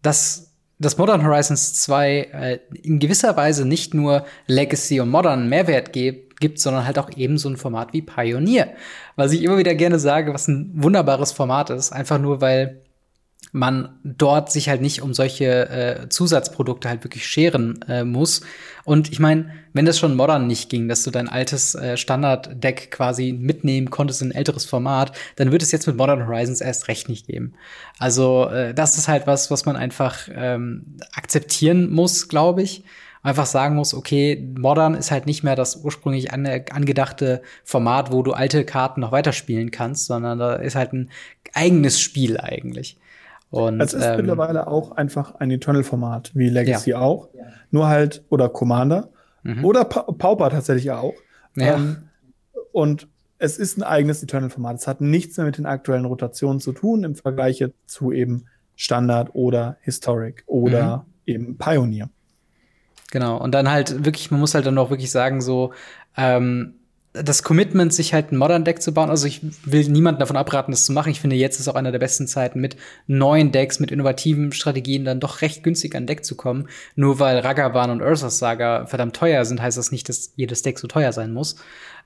dass das Modern Horizons 2 äh, in gewisser Weise nicht nur Legacy und Modern Mehrwert gibt, gibt, sondern halt auch eben so ein Format wie Pioneer. Was ich immer wieder gerne sage, was ein wunderbares Format ist, einfach nur weil man dort sich halt nicht um solche äh, Zusatzprodukte halt wirklich scheren äh, muss. Und ich meine, wenn das schon modern nicht ging, dass du dein altes äh, Standard-Deck quasi mitnehmen konntest in ein älteres Format, dann wird es jetzt mit Modern Horizons erst recht nicht geben. Also äh, das ist halt was, was man einfach ähm, akzeptieren muss, glaube ich einfach sagen muss, okay, Modern ist halt nicht mehr das ursprünglich angedachte Format, wo du alte Karten noch weiterspielen kannst, sondern da ist halt ein eigenes Spiel eigentlich. Und, es ist ähm, mittlerweile auch einfach ein Eternal-Format, wie Legacy ja. auch. Nur halt, oder Commander. Mhm. Oder pa Pauper tatsächlich auch. Ja. Ähm, und es ist ein eigenes Eternal-Format. Es hat nichts mehr mit den aktuellen Rotationen zu tun im Vergleich zu eben Standard oder Historic oder mhm. eben Pioneer. Genau. Und dann halt wirklich, man muss halt dann auch wirklich sagen, so, ähm, das Commitment, sich halt ein Modern Deck zu bauen. Also ich will niemanden davon abraten, das zu machen. Ich finde, jetzt ist auch einer der besten Zeiten, mit neuen Decks, mit innovativen Strategien dann doch recht günstig an Deck zu kommen. Nur weil Ragavan und Ursa's Saga verdammt teuer sind, heißt das nicht, dass jedes Deck so teuer sein muss.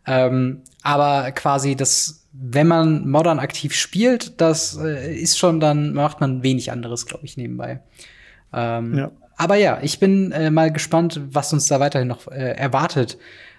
Ähm, aber quasi das, wenn man Modern aktiv spielt, das äh, ist schon dann, macht man wenig anderes, glaube ich, nebenbei. Ähm, ja. Aber ja, ich bin äh, mal gespannt, was uns da weiterhin noch äh, erwartet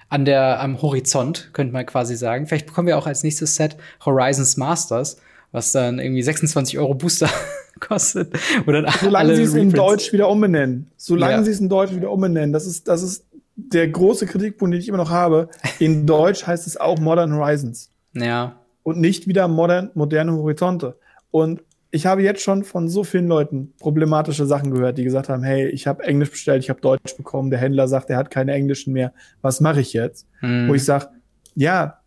an der, am Horizont, könnte man quasi sagen. Vielleicht bekommen wir auch als nächstes Set Horizons Masters, was dann irgendwie 26 Euro Booster kostet. Oder Solange sie es in Deutsch wieder umbenennen. Solange ja. sie es in Deutsch wieder umbenennen. Das ist, das ist der große Kritikpunkt, den ich immer noch habe. In Deutsch heißt es auch Modern Horizons. Ja. Und nicht wieder modern, moderne Horizonte. Und ich habe jetzt schon von so vielen Leuten problematische Sachen gehört, die gesagt haben, hey, ich habe Englisch bestellt, ich habe Deutsch bekommen, der Händler sagt, er hat keine Englischen mehr, was mache ich jetzt? Mhm. Wo ich sage, ja,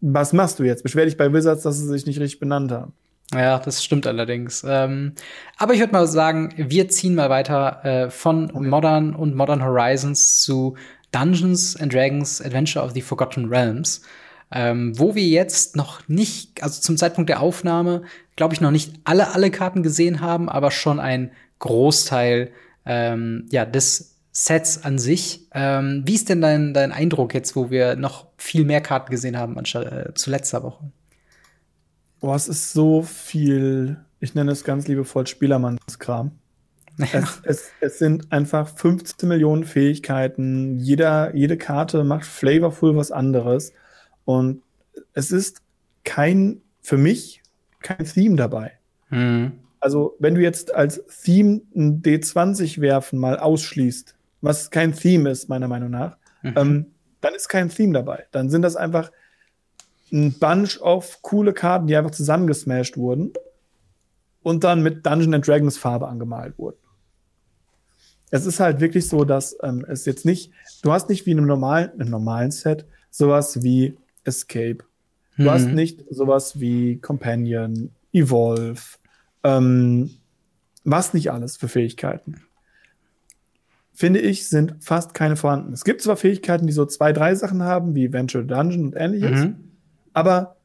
was machst du jetzt? Beschwer dich bei Wizards, dass sie sich nicht richtig benannt haben. Ja, das stimmt allerdings. Ähm, aber ich würde mal sagen, wir ziehen mal weiter äh, von okay. Modern und Modern Horizons zu Dungeons and Dragons Adventure of the Forgotten Realms ähm, wo wir jetzt noch nicht, also zum Zeitpunkt der Aufnahme, glaube ich, noch nicht alle, alle Karten gesehen haben, aber schon ein Großteil ähm, ja, des Sets an sich. Ähm, wie ist denn dein, dein Eindruck jetzt, wo wir noch viel mehr Karten gesehen haben anstatt äh, zu letzter Woche? Boah, es ist so viel, ich nenne es ganz liebevoll Spielermannskram. Es, es, es, sind einfach 15 Millionen Fähigkeiten. Jeder, jede Karte macht flavorful was anderes. Und es ist kein, für mich, kein Theme dabei. Mhm. Also, wenn du jetzt als Theme ein D20 werfen mal ausschließt, was kein Theme ist, meiner Meinung nach, mhm. ähm, dann ist kein Theme dabei. Dann sind das einfach ein Bunch of coole Karten, die einfach zusammengesmashed wurden und dann mit Dungeon and Dragons Farbe angemalt wurden. es ist halt wirklich so, dass ähm, es jetzt nicht, du hast nicht wie in einem normalen, einem normalen Set sowas wie Escape. Du mhm. hast nicht sowas wie Companion, Evolve, ähm, was nicht alles für Fähigkeiten. Finde ich, sind fast keine vorhanden. Es gibt zwar Fähigkeiten, die so zwei, drei Sachen haben, wie Venture Dungeon und ähnliches, mhm. aber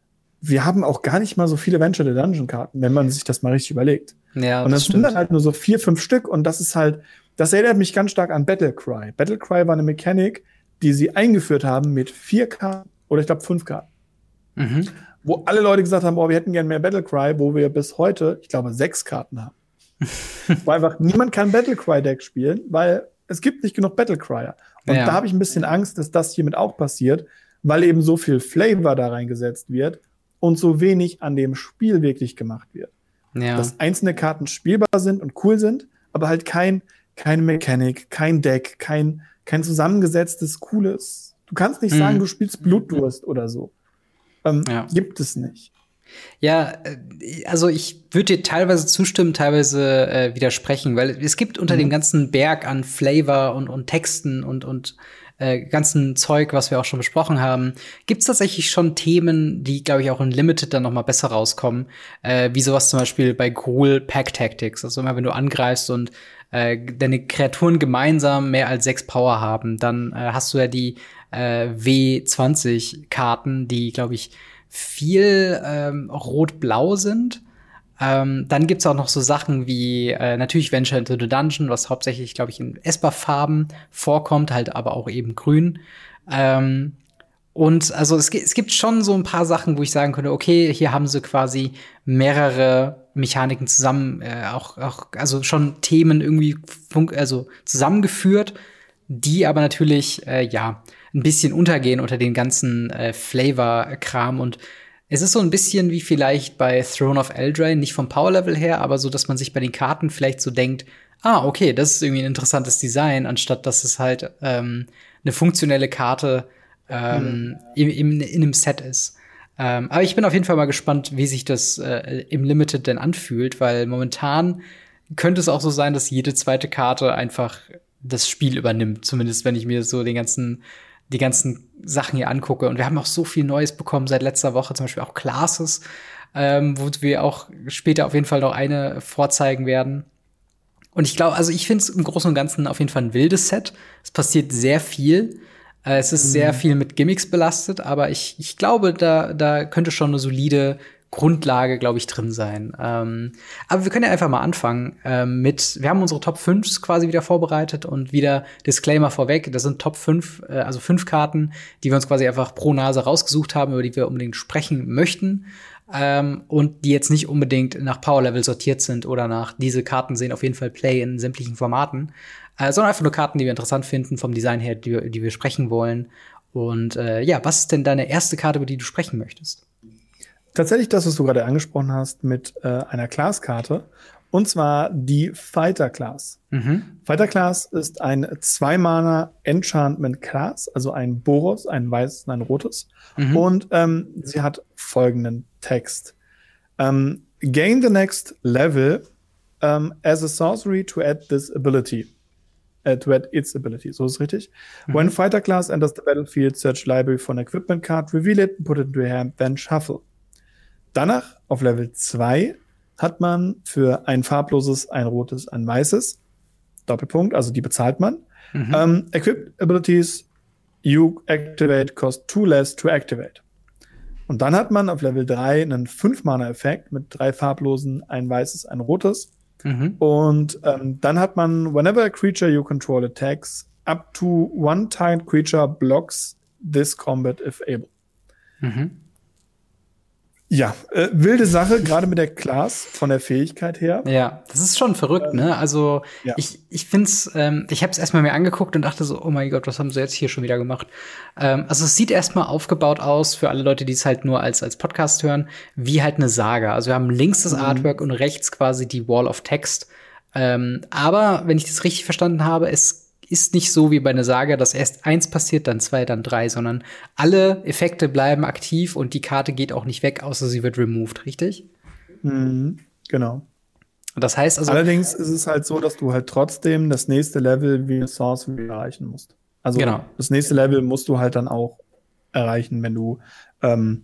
wir haben auch gar nicht mal so viele Venture the Dungeon Karten, wenn man sich das mal richtig überlegt. Ja, und das, das sind dann halt nur so vier, fünf Stück und das ist halt, das erinnert mich ganz stark an Battlecry. Battlecry war eine Mechanik, die sie eingeführt haben mit vier Karten oder ich glaube fünf Karten. Mhm. Wo alle Leute gesagt haben, oh, wir hätten gern mehr Battlecry, wo wir bis heute, ich glaube, sechs Karten haben. weil einfach niemand kann Battlecry-Deck spielen, weil es gibt nicht genug Battlecryer. Und ja. da habe ich ein bisschen Angst, dass das hiermit auch passiert, weil eben so viel Flavor da reingesetzt wird und so wenig an dem Spiel wirklich gemacht wird. Ja. Dass einzelne Karten spielbar sind und cool sind, aber halt kein, keine Mechanik, kein Deck, kein, kein zusammengesetztes, cooles. Du kannst nicht mhm. sagen, du spielst Blutdurst oder so. Ähm, ja. Gibt es nicht. Ja, äh, also ich würde dir teilweise zustimmen, teilweise äh, widersprechen, weil es gibt unter mhm. dem ganzen Berg an Flavor und, und Texten und, und äh, ganzen Zeug, was wir auch schon besprochen haben, gibt es tatsächlich schon Themen, die, glaube ich, auch in Limited dann noch mal besser rauskommen, äh, wie sowas zum Beispiel bei Gruul Pack Tactics. Also immer wenn du angreifst und äh, deine Kreaturen gemeinsam mehr als sechs Power haben, dann äh, hast du ja die äh, W20-Karten, die, glaube ich, viel ähm, rot-blau sind. Ähm, dann gibt's auch noch so Sachen wie äh, natürlich Venture into the Dungeon, was hauptsächlich, glaube ich, in Esper-Farben vorkommt, halt aber auch eben grün. Ähm, und also es, es, gibt schon so ein paar Sachen, wo ich sagen könnte, okay, hier haben sie quasi mehrere Mechaniken zusammen, äh, auch, auch, also schon Themen irgendwie also zusammengeführt, die aber natürlich, äh, ja, ein bisschen untergehen unter den ganzen äh, Flavor-Kram und es ist so ein bisschen wie vielleicht bei Throne of Eldraine, nicht vom Power-Level her, aber so, dass man sich bei den Karten vielleicht so denkt, ah, okay, das ist irgendwie ein interessantes Design, anstatt dass es halt ähm, eine funktionelle Karte ähm, mhm. in, in, in einem Set ist. Ähm, aber ich bin auf jeden Fall mal gespannt, wie sich das äh, im Limited denn anfühlt, weil momentan könnte es auch so sein, dass jede zweite Karte einfach das Spiel übernimmt. Zumindest wenn ich mir so den ganzen die ganzen Sachen hier angucke. Und wir haben auch so viel Neues bekommen seit letzter Woche, zum Beispiel auch Classes, ähm, wo wir auch später auf jeden Fall noch eine vorzeigen werden. Und ich glaube, also ich finde es im Großen und Ganzen auf jeden Fall ein wildes Set. Es passiert sehr viel. Äh, es ist mhm. sehr viel mit Gimmicks belastet, aber ich, ich glaube, da, da könnte schon eine solide Grundlage, glaube ich, drin sein. Ähm, aber wir können ja einfach mal anfangen ähm, mit, wir haben unsere Top 5 quasi wieder vorbereitet und wieder Disclaimer vorweg, das sind Top 5, äh, also fünf Karten, die wir uns quasi einfach pro Nase rausgesucht haben, über die wir unbedingt sprechen möchten. Ähm, und die jetzt nicht unbedingt nach Power Level sortiert sind oder nach diese Karten sehen auf jeden Fall Play in sämtlichen Formaten, äh, sondern einfach nur Karten, die wir interessant finden vom Design her, die, die wir sprechen wollen. Und äh, ja, was ist denn deine erste Karte, über die du sprechen möchtest? Tatsächlich das, was du gerade angesprochen hast mit äh, einer Class-Karte. Und zwar die Fighter Class. Mhm. Fighter Class ist ein Zwei-Mana Enchantment Class, also ein Boros, ein weißes und ein rotes. Mhm. Und ähm, sie hat folgenden Text. Um, gain the next level um, as a sorcery to add this ability. Uh, to add its ability. So ist richtig. Mhm. When Fighter Class enters the battlefield, search library for an equipment card, reveal it, put it into your hand, then shuffle. Danach auf Level 2 hat man für ein farbloses, ein rotes, ein weißes. Doppelpunkt, also die bezahlt man. Mhm. Um, Equipped Abilities you activate cost two less to activate. Und dann hat man auf Level 3 einen 5-Mana-Effekt mit drei farblosen, ein weißes, ein rotes. Mhm. Und ähm, dann hat man, whenever a creature you control attacks, up to one tiled creature blocks this combat if able. Mhm. Ja, äh, wilde Sache, gerade mit der Class von der Fähigkeit her. Ja, das ist schon verrückt, ne? Also ja. ich, ich find's, ähm, ich habe es erstmal mir angeguckt und dachte so, oh mein Gott, was haben sie jetzt hier schon wieder gemacht? Ähm, also es sieht erstmal aufgebaut aus für alle Leute, die es halt nur als, als Podcast hören, wie halt eine Saga. Also wir haben links das mhm. Artwork und rechts quasi die Wall of Text. Ähm, aber wenn ich das richtig verstanden habe, es ist nicht so wie bei einer Saga, dass erst eins passiert, dann zwei, dann drei, sondern alle Effekte bleiben aktiv und die Karte geht auch nicht weg, außer sie wird removed, richtig? Mhm, genau. Das heißt also. Allerdings ist es halt so, dass du halt trotzdem das nächste Level wie eine Sorcery erreichen musst. Also genau. das nächste Level musst du halt dann auch erreichen, wenn du ähm,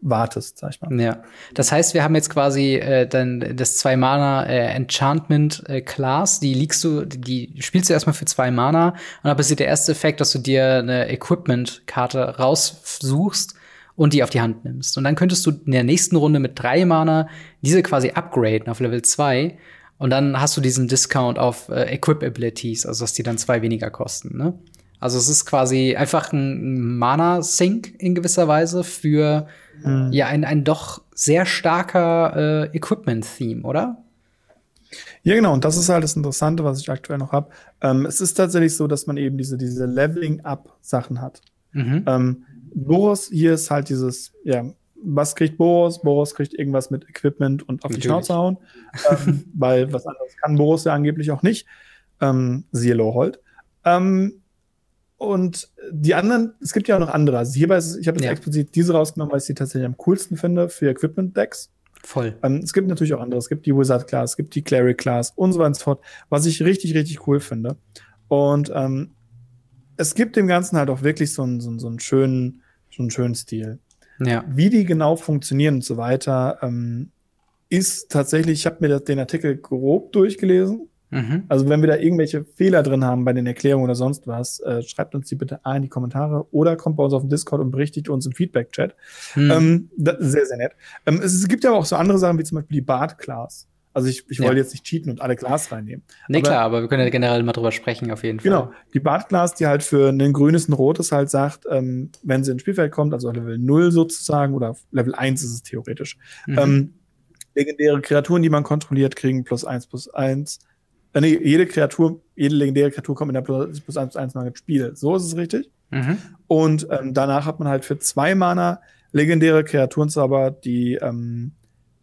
wartest, sag ich mal. Ja. Das heißt, wir haben jetzt quasi äh, dann das zwei Mana äh, Enchantment äh, Class, die liegst du, die spielst du erstmal für zwei Mana und dann passiert der erste Effekt, dass du dir eine Equipment Karte raussuchst und die auf die Hand nimmst. Und dann könntest du in der nächsten Runde mit drei Mana diese quasi upgraden auf Level 2 und dann hast du diesen Discount auf äh, Equip Abilities, also dass die dann zwei weniger kosten, ne? Also es ist quasi einfach ein Mana-Sink in gewisser Weise für mhm. ja ein, ein doch sehr starker äh, Equipment-Theme, oder? Ja, genau. Und das ist halt das Interessante, was ich aktuell noch habe. Ähm, es ist tatsächlich so, dass man eben diese, diese Leveling-Up-Sachen hat. Mhm. Ähm, Boros hier ist halt dieses, ja, was kriegt Boros? Boros kriegt irgendwas mit Equipment und auf Natürlich. die Schnauze hauen. ähm, weil was anderes kann Boros ja angeblich auch nicht. Ähm, siehe Lowhold. Ähm, und die anderen, es gibt ja auch noch andere. Also hierbei ist, ich habe jetzt ja. explizit diese rausgenommen, weil ich sie tatsächlich am coolsten finde für Equipment-Decks. Voll. Ähm, es gibt natürlich auch andere. Es gibt die Wizard-Class, es gibt die Cleric-Class und so weiter und so fort, was ich richtig, richtig cool finde. Und ähm, es gibt dem Ganzen halt auch wirklich so einen, so, einen, so einen schönen, so einen schönen Stil. Ja. Wie die genau funktionieren und so weiter, ähm, ist tatsächlich, ich habe mir den Artikel grob durchgelesen Mhm. Also wenn wir da irgendwelche Fehler drin haben bei den Erklärungen oder sonst was, äh, schreibt uns die bitte A in die Kommentare oder kommt bei uns auf den Discord und berichtigt uns im Feedback-Chat. Mhm. Ähm, sehr, sehr nett. Ähm, es, es, gibt ja auch so andere Sachen wie zum Beispiel die Bart-Class. Also ich, ich ja. wollte jetzt nicht cheaten und alle Glas reinnehmen. Nee, aber, klar, aber wir können ja generell mal drüber sprechen, auf jeden Fall. Genau. Die Bartglas, die halt für ein grünes, ein rotes halt sagt, ähm, wenn sie ins Spielfeld kommt, also Level 0 sozusagen, oder Level 1 ist es theoretisch. Mhm. Ähm, legendäre Kreaturen, die man kontrolliert, kriegen plus 1 plus 1 äh, nee, jede Kreatur, jede legendäre Kreatur kommt in der plus, plus 1 plus 1 Mal ins Spiel. So ist es richtig. Mhm. Und ähm, danach hat man halt für zwei Mana legendäre Kreaturenzauber, die ähm,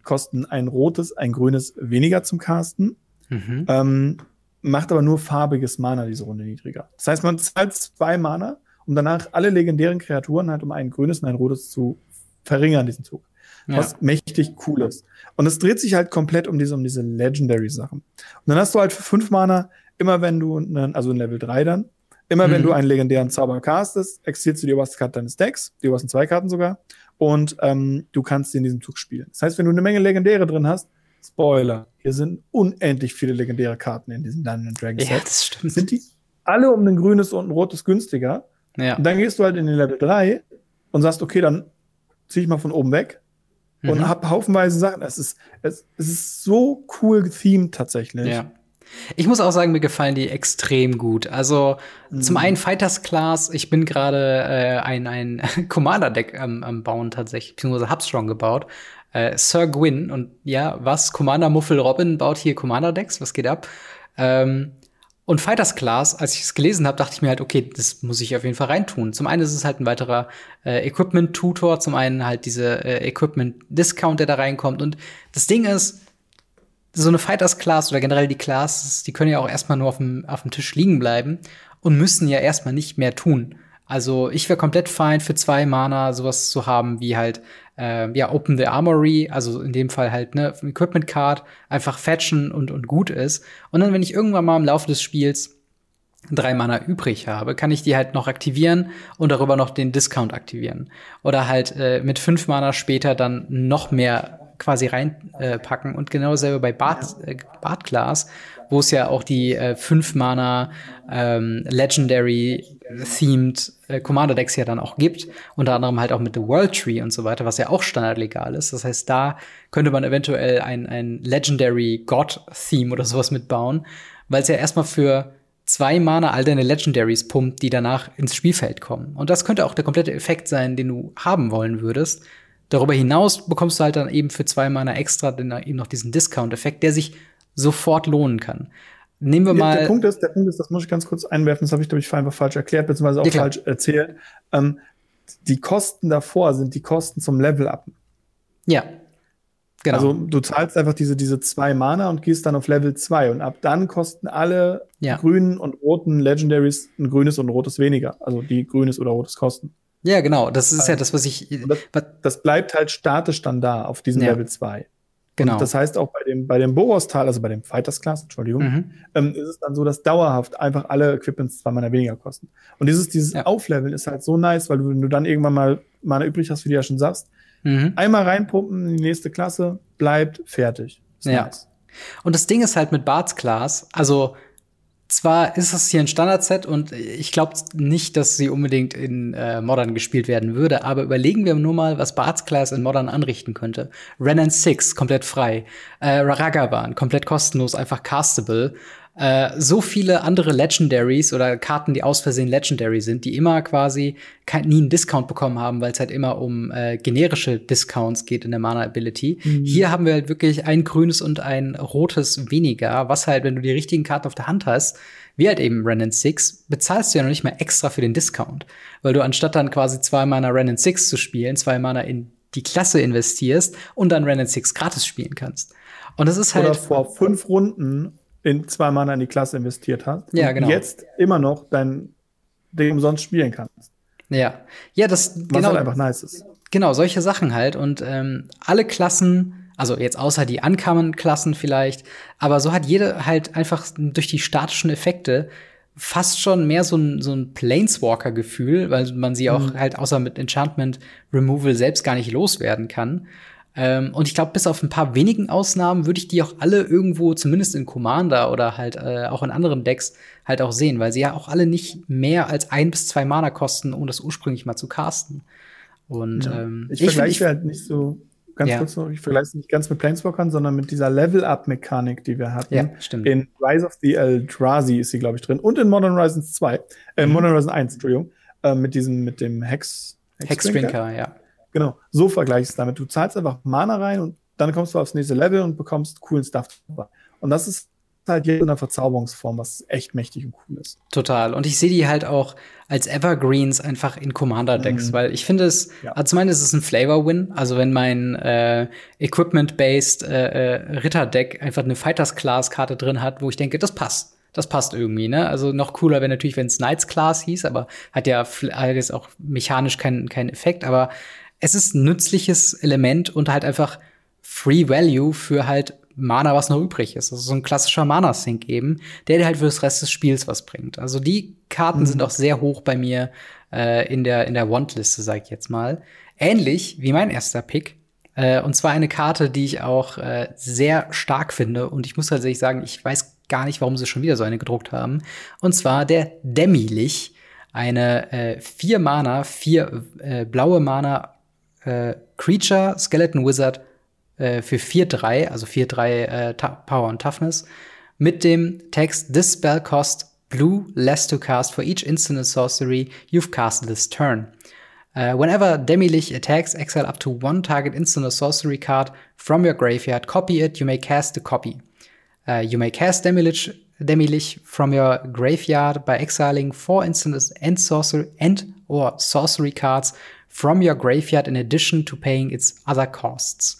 kosten ein rotes, ein grünes weniger zum Casten. Mhm. Ähm, macht aber nur farbiges Mana diese Runde niedriger. Das heißt, man zahlt zwei Mana, um danach alle legendären Kreaturen halt um ein grünes und ein rotes zu verringern, diesen Zug. Ja. Was mächtig cool ist. Und es dreht sich halt komplett um diese, um diese Legendary-Sachen. Und dann hast du halt für fünf Mana, immer wenn du, einen, also in Level 3 dann, immer mhm. wenn du einen legendären Zauber castest, exilst du die oberste Karte deines Decks, die obersten zwei Karten sogar, und ähm, du kannst sie in diesem Zug spielen. Das heißt, wenn du eine Menge Legendäre drin hast, Spoiler, hier sind unendlich viele legendäre Karten in diesem Dungeon Dragon Set. Ja, das stimmt. Sind die alle um ein grünes und ein rotes günstiger? Ja. Und dann gehst du halt in den Level 3 und sagst, okay, dann zieh ich mal von oben weg, mhm. und habe haufenweise Sachen. Es ist, es, es ist so cool gethemed tatsächlich. Ja. Ich muss auch sagen, mir gefallen die extrem gut. Also mhm. zum einen Fighters Class, ich bin gerade äh, ein, ein Commander-Deck am, am Bauen tatsächlich, beziehungsweise hab's schon gebaut. Äh, Sir Gwyn und ja, was? Commander Muffel Robin baut hier Commander-Decks, was geht ab? Ähm, und Fighters Class, als ich es gelesen habe, dachte ich mir halt, okay, das muss ich auf jeden Fall reintun. Zum einen ist es halt ein weiterer äh, Equipment-Tutor, zum einen halt diese äh, Equipment-Discount, der da reinkommt. Und das Ding ist, so eine Fighters Class oder generell die Classes, die können ja auch erstmal nur auf dem, auf dem Tisch liegen bleiben und müssen ja erstmal nicht mehr tun. Also ich wäre komplett fein für zwei Mana sowas zu haben wie halt äh, ja Open the Armory, also in dem Fall halt ne Equipment Card einfach fetchen und und gut ist. Und dann wenn ich irgendwann mal im Laufe des Spiels drei Mana übrig habe, kann ich die halt noch aktivieren und darüber noch den Discount aktivieren. Oder halt äh, mit fünf Mana später dann noch mehr quasi reinpacken. Äh, und genau dasselbe bei Bart, äh, Bart Class, wo es ja auch die äh, fünf Mana ähm, Legendary themed äh, Commander Decks ja dann auch gibt, unter anderem halt auch mit The World Tree und so weiter, was ja auch standardlegal ist. Das heißt, da könnte man eventuell ein, ein Legendary God Theme oder sowas mitbauen, weil es ja erstmal für zwei Mana all deine Legendaries pumpt, die danach ins Spielfeld kommen. Und das könnte auch der komplette Effekt sein, den du haben wollen würdest. Darüber hinaus bekommst du halt dann eben für zwei Mana extra dann eben noch diesen Discount-Effekt, der sich sofort lohnen kann. Nehmen wir mal. Der Punkt ist, der Punkt ist, das muss ich ganz kurz einwerfen, das habe ich, glaube ich, einfach falsch erklärt, beziehungsweise auch ja, falsch erzählt. Ähm, die Kosten davor sind die Kosten zum Level-Up. Ja. Genau. Also du zahlst einfach diese, diese zwei Mana und gehst dann auf Level 2 und ab dann kosten alle ja. grünen und roten Legendaries ein grünes und ein rotes weniger. Also die grünes oder rotes kosten. Ja, genau. Das ist ja das, was ich. Das, das, bleibt halt statisch dann da auf diesem ja. Level 2. Genau. Und das heißt auch bei dem, bei dem Boros-Tal, also bei dem Fighters Class, Entschuldigung, mhm. ähm, ist es dann so, dass dauerhaft einfach alle Equipments zwei Mana weniger kosten. Und dieses, dieses ja. Aufleveln ist halt so nice, weil du, wenn du dann irgendwann mal Mana übrig hast, wie du ja schon sagst, mhm. einmal reinpumpen in die nächste Klasse, bleibt fertig. Ist ja. Nice. Und das Ding ist halt mit Barts Class, also zwar ist es hier ein Standardset und ich glaube nicht, dass sie unbedingt in äh, Modern gespielt werden würde, aber überlegen wir nur mal, was Bart's Class in Modern anrichten könnte. Renan 6 komplett frei, äh, Ragavan komplett kostenlos, einfach castable. Äh, so viele andere Legendaries oder Karten, die aus Versehen Legendary sind, die immer quasi kein, nie einen Discount bekommen haben, weil es halt immer um äh, generische Discounts geht in der Mana Ability. Mhm. Hier haben wir halt wirklich ein grünes und ein rotes weniger, was halt, wenn du die richtigen Karten auf der Hand hast, wie halt eben Renan 6, bezahlst du ja noch nicht mal extra für den Discount. Weil du anstatt dann quasi zwei Mana Renan 6 zu spielen, zwei Mana in die Klasse investierst und dann Renan 6 gratis spielen kannst. Und das ist halt. Oder vor fünf Runden in zwei Mana in die Klasse investiert hast ja, genau. und jetzt immer noch dein Ding umsonst spielen kannst. Ja, ja, das Was genau, halt einfach nice ist. Genau, solche Sachen halt und ähm, alle Klassen, also jetzt außer die Ankamen-Klassen vielleicht, aber so hat jede halt einfach durch die statischen Effekte fast schon mehr so ein, so ein Planeswalker-Gefühl, weil man sie auch mhm. halt außer mit Enchantment Removal selbst gar nicht loswerden kann. Ähm, und ich glaube, bis auf ein paar wenigen Ausnahmen würde ich die auch alle irgendwo, zumindest in Commander oder halt äh, auch in anderen Decks, halt auch sehen, weil sie ja auch alle nicht mehr als ein bis zwei Mana kosten, um das ursprünglich mal zu casten. Und ja. ähm, ich, ich vergleiche halt nicht so ganz ja. kurz noch, ich vergleiche es nicht ganz mit Planeswalkern, sondern mit dieser Level-Up-Mechanik, die wir hatten. Ja, stimmt. In Rise of the Eldrazi ist sie, glaube ich, drin. Und in Modern Horizons 2, äh, mhm. Modern Horizons 1, Entschuldigung, äh, mit diesem, mit dem Hex. Hexdrinker, Hex ja. Genau, so vergleiche ich es damit. Du zahlst einfach Mana rein und dann kommst du aufs nächste Level und bekommst coolen Stuff. Und das ist halt jetzt in einer Verzauberungsform, was echt mächtig und cool ist. Total. Und ich sehe die halt auch als Evergreens einfach in Commander-Decks, mhm. weil ich finde es, ja. also zum einen ist es ein Flavor-Win. Also wenn mein äh, Equipment-based äh, äh, Ritter-Deck einfach eine Fighters-Class-Karte drin hat, wo ich denke, das passt. Das passt irgendwie, ne? Also noch cooler wäre natürlich, wenn es Knights Class hieß, aber hat ja alles auch mechanisch keinen keinen Effekt, aber es ist ein nützliches Element und halt einfach Free Value für halt Mana, was noch übrig ist. Also so ein klassischer Mana-Sync eben, der dir halt für das Rest des Spiels was bringt. Also die Karten mhm. sind auch sehr hoch bei mir äh, in der, in der Want-Liste, sag ich jetzt mal. Ähnlich wie mein erster Pick. Äh, und zwar eine Karte, die ich auch äh, sehr stark finde. Und ich muss tatsächlich sagen, ich weiß gar nicht, warum sie schon wieder so eine gedruckt haben. Und zwar der Demi-Lich. Eine äh, vier Mana, vier äh, blaue Mana äh, Creature, Skeleton Wizard äh, für 4-3, also 4-3 äh, Power und Toughness, mit dem Text This spell cost blue less to cast for each instant and sorcery you've cast this turn. Uh, whenever Demilich attacks, exile up to one target instant or sorcery card from your graveyard, copy it, you may cast the copy. Uh, you may cast Demilich, Demilich from your graveyard by exiling four instant and sorcery and or sorcery cards from your graveyard in addition to paying its other costs.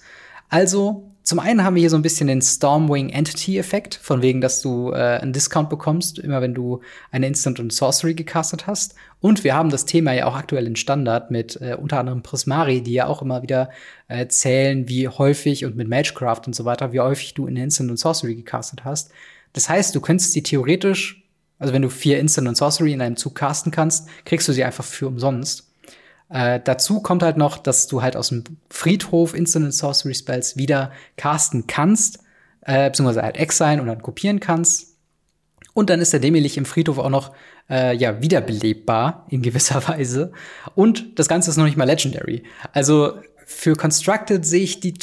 Also, zum einen haben wir hier so ein bisschen den Stormwing Entity Effekt, von wegen, dass du äh, einen Discount bekommst, immer wenn du eine Instant und Sorcery gecastet hast. Und wir haben das Thema ja auch aktuell in Standard mit äh, unter anderem Prismari, die ja auch immer wieder äh, zählen, wie häufig und mit Magecraft und so weiter, wie häufig du eine Instant und Sorcery gecastet hast. Das heißt, du könntest die theoretisch, also wenn du vier Instant und Sorcery in einem Zug casten kannst, kriegst du sie einfach für umsonst. Äh, dazu kommt halt noch, dass du halt aus dem Friedhof Instant Sorcery Spells wieder casten kannst, äh, beziehungsweise halt exilen und dann kopieren kannst. Und dann ist der Demilich im Friedhof auch noch äh, ja wiederbelebbar in gewisser Weise. Und das Ganze ist noch nicht mal Legendary. Also für Constructed sehe ich die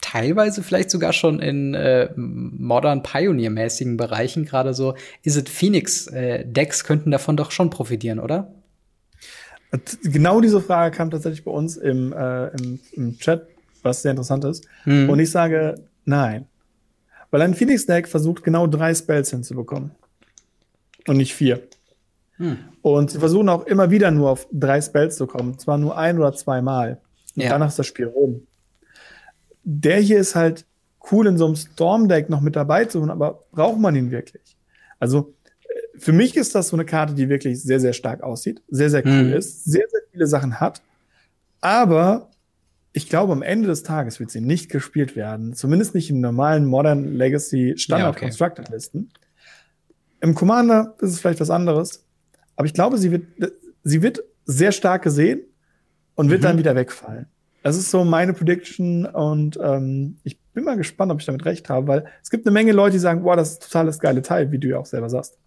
teilweise vielleicht sogar schon in äh, modern Pioneer-mäßigen Bereichen, gerade so Is it Phoenix äh, Decks könnten davon doch schon profitieren, oder? Genau diese Frage kam tatsächlich bei uns im, äh, im, im Chat, was sehr interessant ist. Mhm. Und ich sage nein. Weil ein Phoenix Deck versucht genau drei Spells hinzubekommen. Und nicht vier. Mhm. Und sie versuchen auch immer wieder nur auf drei Spells zu kommen. Zwar nur ein oder zweimal. Und ja. danach ist das Spiel rum. Der hier ist halt cool in so einem Storm Deck noch mit dabei zu haben, aber braucht man ihn wirklich? Also, für mich ist das so eine Karte, die wirklich sehr, sehr stark aussieht, sehr, sehr cool mhm. ist, sehr, sehr viele Sachen hat, aber ich glaube, am Ende des Tages wird sie nicht gespielt werden. Zumindest nicht in normalen Modern Legacy Standard ja, okay. Constructed Listen. Im Commander ist es vielleicht was anderes. Aber ich glaube, sie wird, sie wird sehr stark gesehen und wird mhm. dann wieder wegfallen. Das ist so meine Prediction und ähm, ich bin mal gespannt, ob ich damit recht habe, weil es gibt eine Menge Leute, die sagen, boah, das ist total das geile Teil, wie du ja auch selber sagst.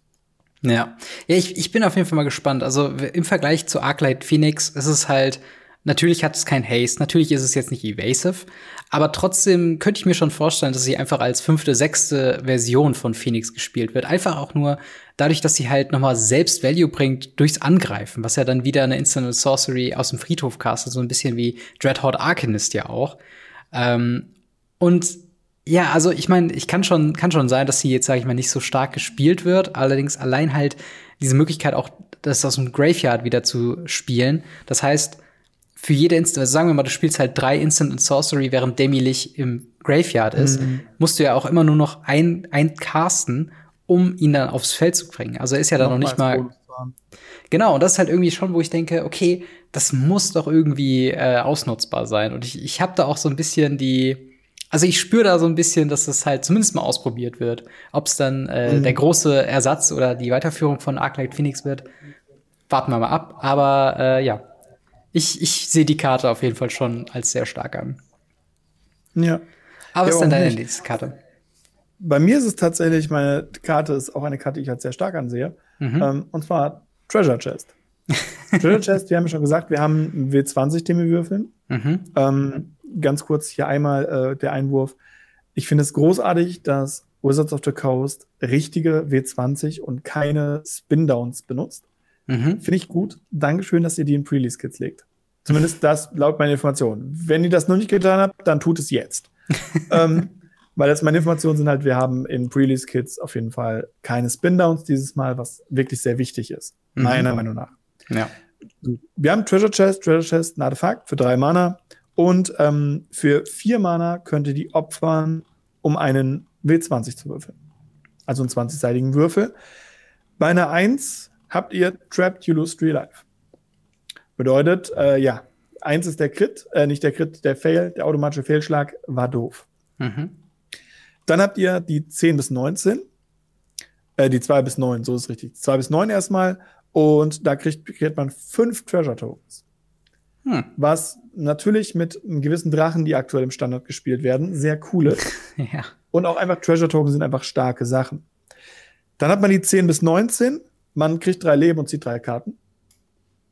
Ja, ja ich, ich bin auf jeden Fall mal gespannt. Also im Vergleich zu Arclight Phoenix ist es halt, natürlich hat es kein Haste, natürlich ist es jetzt nicht evasive, aber trotzdem könnte ich mir schon vorstellen, dass sie einfach als fünfte, sechste Version von Phoenix gespielt wird. Einfach auch nur dadurch, dass sie halt nochmal selbst Value bringt durchs Angreifen, was ja dann wieder eine Instant Sorcery aus dem Friedhof castet, so ein bisschen wie Dreadhorde Arcanist ja auch. Ähm, und ja, also ich meine, ich kann schon, kann schon sein, dass sie jetzt, sage ich mal, nicht so stark gespielt wird. Allerdings allein halt diese Möglichkeit auch, das aus dem Graveyard wieder zu spielen. Das heißt, für jede Instant, also sagen wir mal, du spielst halt drei Instant und Sorcery, während Demi-Lich im Graveyard ist, mhm. musst du ja auch immer nur noch ein, ein casten, um ihn dann aufs Feld zu bringen. Also er ist ja dann noch, noch nicht mal. Genau, und das ist halt irgendwie schon, wo ich denke, okay, das muss doch irgendwie äh, ausnutzbar sein. Und ich, ich habe da auch so ein bisschen die, also ich spüre da so ein bisschen, dass das halt zumindest mal ausprobiert wird. Ob es dann äh, mhm. der große Ersatz oder die Weiterführung von Arclight Phoenix wird, warten wir mal ab. Aber äh, ja, ich, ich sehe die Karte auf jeden Fall schon als sehr stark an. Ja. Aber was ist denn deine nächste Karte? Bei mir ist es tatsächlich, meine Karte ist auch eine Karte, die ich als sehr stark ansehe. Mhm. Ähm, und zwar Treasure Chest. Treasure Chest, wir haben ja schon gesagt, wir haben einen W20, den wir würfeln. Mhm. Ähm, ganz kurz hier einmal äh, der Einwurf. Ich finde es großartig, dass Wizards of the Coast richtige W20 und keine Spin-Downs benutzt. Mhm. Finde ich gut. Dankeschön, dass ihr die in Pre-Release-Kits legt. Zumindest das laut meiner Information. Wenn ihr das noch nicht getan habt, dann tut es jetzt. ähm, weil jetzt meine Informationen sind halt, wir haben in Pre-Release-Kits auf jeden Fall keine Spin-Downs dieses Mal, was wirklich sehr wichtig ist. Mhm. Meiner Meinung nach. Ja. Wir haben Treasure Chest, Treasure Chest, ein Artefakt für drei Mana. Und ähm, für vier Mana könnt ihr die opfern, um einen W20 zu würfeln. Also einen 20-seitigen Würfel. Bei einer 1 habt ihr Trapped, You Lose Three Life. Bedeutet, äh, ja, 1 ist der Crit, äh, nicht der Crit, der Fail, der automatische Fehlschlag war doof. Mhm. Dann habt ihr die 10 bis 19. Äh, die 2 bis 9, so ist richtig. 2 bis 9 erstmal. Und da kriegt, kriegt man 5 Treasure Tokens. Hm. Was natürlich mit einem gewissen Drachen, die aktuell im Standard gespielt werden, sehr cool ist. ja. Und auch einfach Treasure Token sind einfach starke Sachen. Dann hat man die 10 bis 19. Man kriegt drei Leben und zieht drei Karten.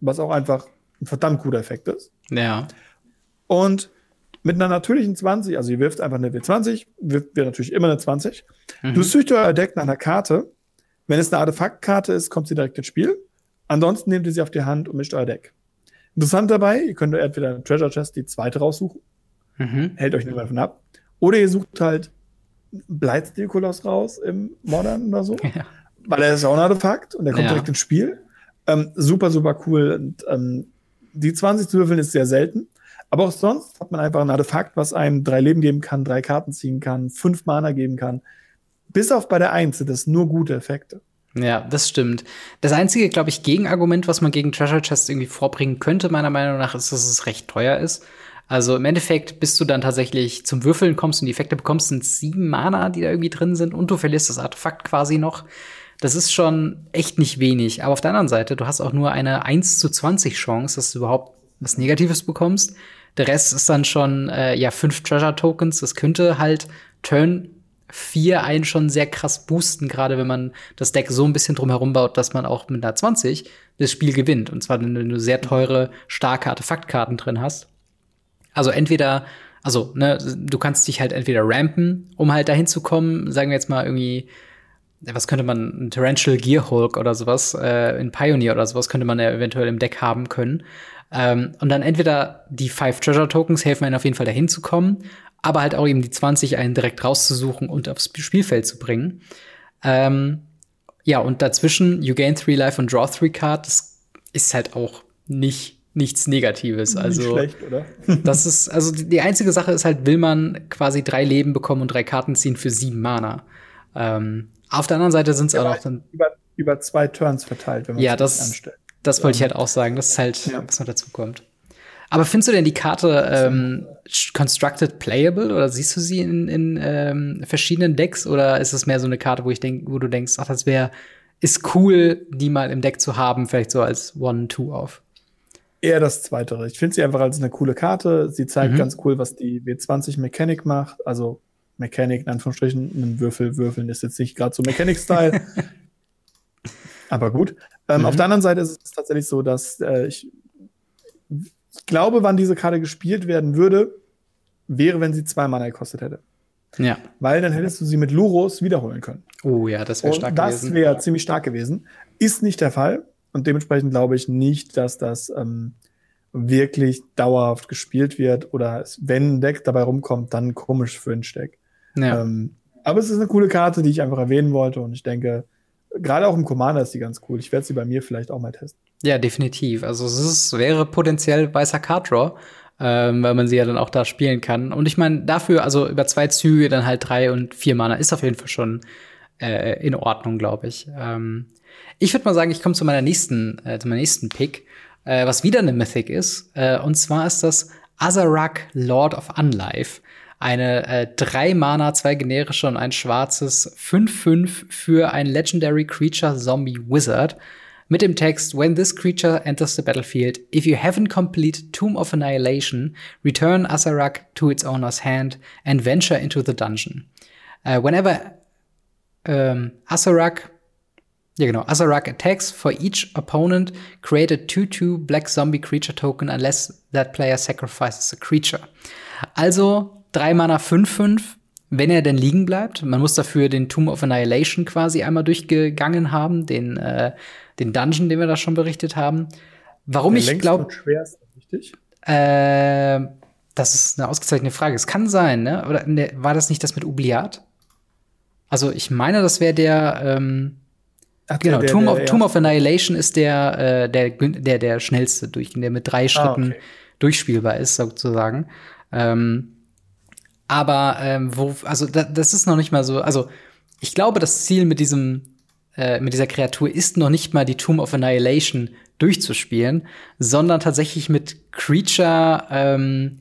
Was auch einfach ein verdammt guter Effekt ist. Ja. Und mit einer natürlichen 20, also ihr wirft einfach eine W20, wirft wir natürlich immer eine 20. Mhm. Du suchst euer Deck nach einer Karte. Wenn es eine Artefaktkarte ist, kommt sie direkt ins Spiel. Ansonsten nehmt ihr sie auf die Hand und mischt euer Deck. Interessant dabei, ihr könnt entweder eine Treasure Chest die zweite raussuchen, mhm. hält euch nicht mehr davon ab, oder ihr sucht halt Blightsteel-Koloss raus im Modern oder so, ja. weil er ist auch ein Artefakt und der kommt ja. direkt ins Spiel. Ähm, super, super cool. Und, ähm, die 20 zu würfeln ist sehr selten. Aber auch sonst hat man einfach ein Artefakt, was einem drei Leben geben kann, drei Karten ziehen kann, fünf Mana geben kann. Bis auf bei der 1 sind das nur gute Effekte. Ja, das stimmt. Das einzige, glaube ich, Gegenargument, was man gegen Treasure Chest irgendwie vorbringen könnte, meiner Meinung nach, ist, dass es recht teuer ist. Also im Endeffekt, bis du dann tatsächlich zum Würfeln kommst und die Effekte bekommst, sind sieben Mana, die da irgendwie drin sind und du verlierst das Artefakt quasi noch. Das ist schon echt nicht wenig. Aber auf der anderen Seite, du hast auch nur eine 1 zu 20 Chance, dass du überhaupt was Negatives bekommst. Der Rest ist dann schon, äh, ja, fünf Treasure Tokens. Das könnte halt Turn 4 einen schon sehr krass boosten, gerade wenn man das Deck so ein bisschen drumherum baut, dass man auch mit einer 20 das Spiel gewinnt. Und zwar, wenn du sehr teure, starke Artefaktkarten drin hast. Also entweder, also, ne, du kannst dich halt entweder rampen, um halt dahin zu kommen, sagen wir jetzt mal irgendwie, was könnte man, ein Torrential Gearhulk oder sowas, äh, in Pioneer oder sowas könnte man ja eventuell im Deck haben können. Ähm, und dann entweder die Five Treasure Tokens helfen einem auf jeden Fall dahin zu kommen, aber halt auch eben die 20 einen direkt rauszusuchen und aufs Spielfeld zu bringen. Ähm, ja, und dazwischen, you gain three life und draw three card, das ist halt auch nicht nichts Negatives. Nicht also schlecht, oder? das ist also die einzige Sache ist halt, will man quasi drei Leben bekommen und drei Karten ziehen für sieben Mana. Ähm, auf der anderen Seite sind es auch noch dann über, über zwei Turns verteilt, wenn man ja, das anstellt. Das wollte ich halt auch sagen. Das ist halt, ja. was noch dazu kommt. Aber findest du denn die Karte ähm, constructed playable oder siehst du sie in, in ähm, verschiedenen Decks oder ist es mehr so eine Karte, wo ich denk, wo du denkst, ach, das wäre ist cool, die mal im Deck zu haben, vielleicht so als One-Two auf? Eher das Zweite. Ich finde sie einfach als eine coole Karte. Sie zeigt mhm. ganz cool, was die W20 Mechanik macht. Also Mechanik, in Anführungsstrichen, einen Würfel würfeln ist jetzt nicht gerade so Mechanik-Style. Aber gut. Ähm, mhm. Auf der anderen Seite ist es tatsächlich so, dass äh, ich, ich glaube, wann diese Karte gespielt werden würde, wäre, wenn sie zwei Mana gekostet hätte. Ja. Weil dann hättest du sie mit Luros wiederholen können. Oh ja, das wäre stark das gewesen. Das wäre ziemlich stark gewesen. Ist nicht der Fall. Und dementsprechend glaube ich nicht, dass das ähm, wirklich dauerhaft gespielt wird oder es, wenn ein Deck dabei rumkommt, dann komisch für ein Deck. Ja. Ähm, aber es ist eine coole Karte, die ich einfach erwähnen wollte und ich denke, gerade auch im Commander ist die ganz cool. Ich werde sie bei mir vielleicht auch mal testen. Ja, definitiv. Also es ist, wäre potenziell weißer Card Draw, ähm, weil man sie ja dann auch da spielen kann. Und ich meine, dafür, also über zwei Züge dann halt drei und vier Mana ist auf jeden Fall schon äh, in Ordnung, glaube ich. Ähm, ich würde mal sagen, ich komme zu meiner nächsten, äh, zu meinem nächsten Pick, äh, was wieder eine Mythic ist. Äh, und zwar ist das Azarak Lord of Unlife. Eine äh, drei Mana, zwei generische und ein schwarzes 5-5 für ein Legendary Creature Zombie Wizard. Mit dem Text, when this creature enters the battlefield, if you haven't completed Tomb of Annihilation, return Azarak to its owner's hand and venture into the dungeon. Uh, whenever um, Azarak ja, genau. Azarak attacks for each opponent, create a 2-2 Black Zombie Creature Token unless that player sacrifices a creature. Also 3 Mana 5-5, wenn er denn liegen bleibt. Man muss dafür den Tomb of Annihilation quasi einmal durchgegangen haben, den, äh, den Dungeon, den wir da schon berichtet haben. Warum Der ich glaube. richtig? Äh, das ist eine ausgezeichnete Frage. Es kann sein, ne? Oder ne, war das nicht das mit Ubliat? Also ich meine, das wäre der. Ähm, Ach, genau, der, Tomb, of, Tomb of Annihilation ist der, äh, der, der, der schnellste durch, der mit drei ah, Schritten ah, okay. durchspielbar ist, sozusagen. Ähm, aber ähm, wo, also da, das ist noch nicht mal so, also ich glaube, das Ziel mit diesem, äh, mit dieser Kreatur ist noch nicht mal die Tomb of Annihilation durchzuspielen, sondern tatsächlich mit Creature ähm,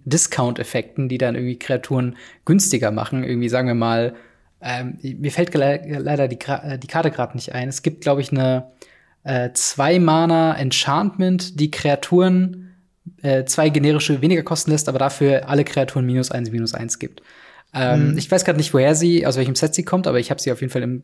die dann irgendwie Kreaturen günstiger machen. Irgendwie sagen wir mal ähm, mir fällt leider die, äh, die Karte gerade nicht ein. Es gibt, glaube ich, eine äh, zwei Mana Enchantment, die Kreaturen äh, zwei generische weniger kosten lässt, aber dafür alle Kreaturen minus eins, minus eins gibt. Ähm, mhm. Ich weiß gerade nicht, woher sie, aus welchem Set sie kommt, aber ich habe sie auf jeden Fall im,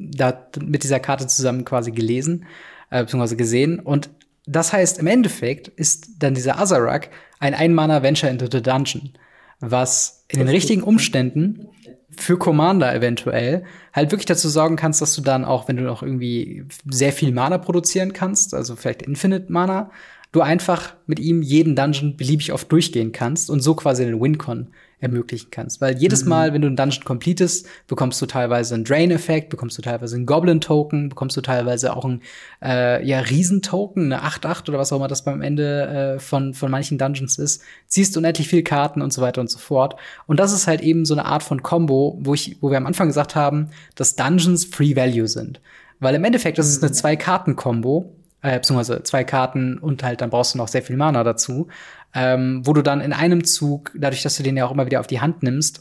da, mit dieser Karte zusammen quasi gelesen, äh, beziehungsweise gesehen. Und das heißt, im Endeffekt ist dann dieser Azarak ein Ein-Mana Venture into the Dungeon, was in den richtigen Umständen für Commander eventuell halt wirklich dazu sorgen kannst, dass du dann auch, wenn du noch irgendwie sehr viel Mana produzieren kannst, also vielleicht Infinite Mana, du einfach mit ihm jeden Dungeon beliebig oft durchgehen kannst und so quasi den Wincon ermöglichen kannst. Weil jedes mhm. Mal, wenn du einen Dungeon completest, bekommst du teilweise einen Drain-Effekt, bekommst du teilweise einen Goblin-Token, bekommst du teilweise auch einen äh, ja, Riesen-Token, eine 8-8 oder was auch immer das beim Ende äh, von, von manchen Dungeons ist, ziehst unendlich viel Karten und so weiter und so fort. Und das ist halt eben so eine Art von Combo, wo ich, wo wir am Anfang gesagt haben, dass Dungeons Free Value sind. Weil im Endeffekt, das ist eine Zwei-Karten-Kombo, äh, beziehungsweise zwei Karten und halt dann brauchst du noch sehr viel Mana dazu ähm, wo du dann in einem Zug, dadurch, dass du den ja auch immer wieder auf die Hand nimmst,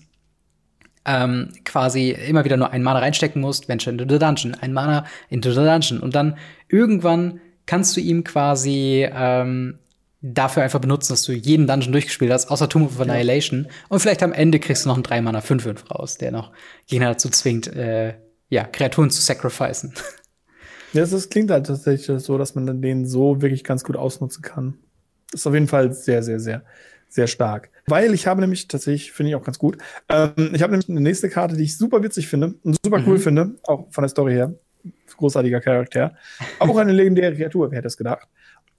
ähm, quasi immer wieder nur ein Mana reinstecken musst, Venture into the Dungeon, ein Mana into the Dungeon. Und dann irgendwann kannst du ihm quasi ähm, dafür einfach benutzen, dass du jeden Dungeon durchgespielt hast, außer Tomb of Annihilation. Ja. Und vielleicht am Ende kriegst du noch einen 3 Mana 5-5 raus, der noch Gegner dazu zwingt, äh, ja, Kreaturen zu sacrificen. Ja, das klingt halt tatsächlich so, dass man den so wirklich ganz gut ausnutzen kann ist auf jeden Fall sehr, sehr, sehr, sehr stark. Weil ich habe nämlich tatsächlich, finde ich auch ganz gut, ähm, ich habe nämlich eine nächste Karte, die ich super witzig finde und super cool mhm. finde, auch von der Story her. Großartiger Charakter. Auch eine legendäre Kreatur, wer hätte es gedacht.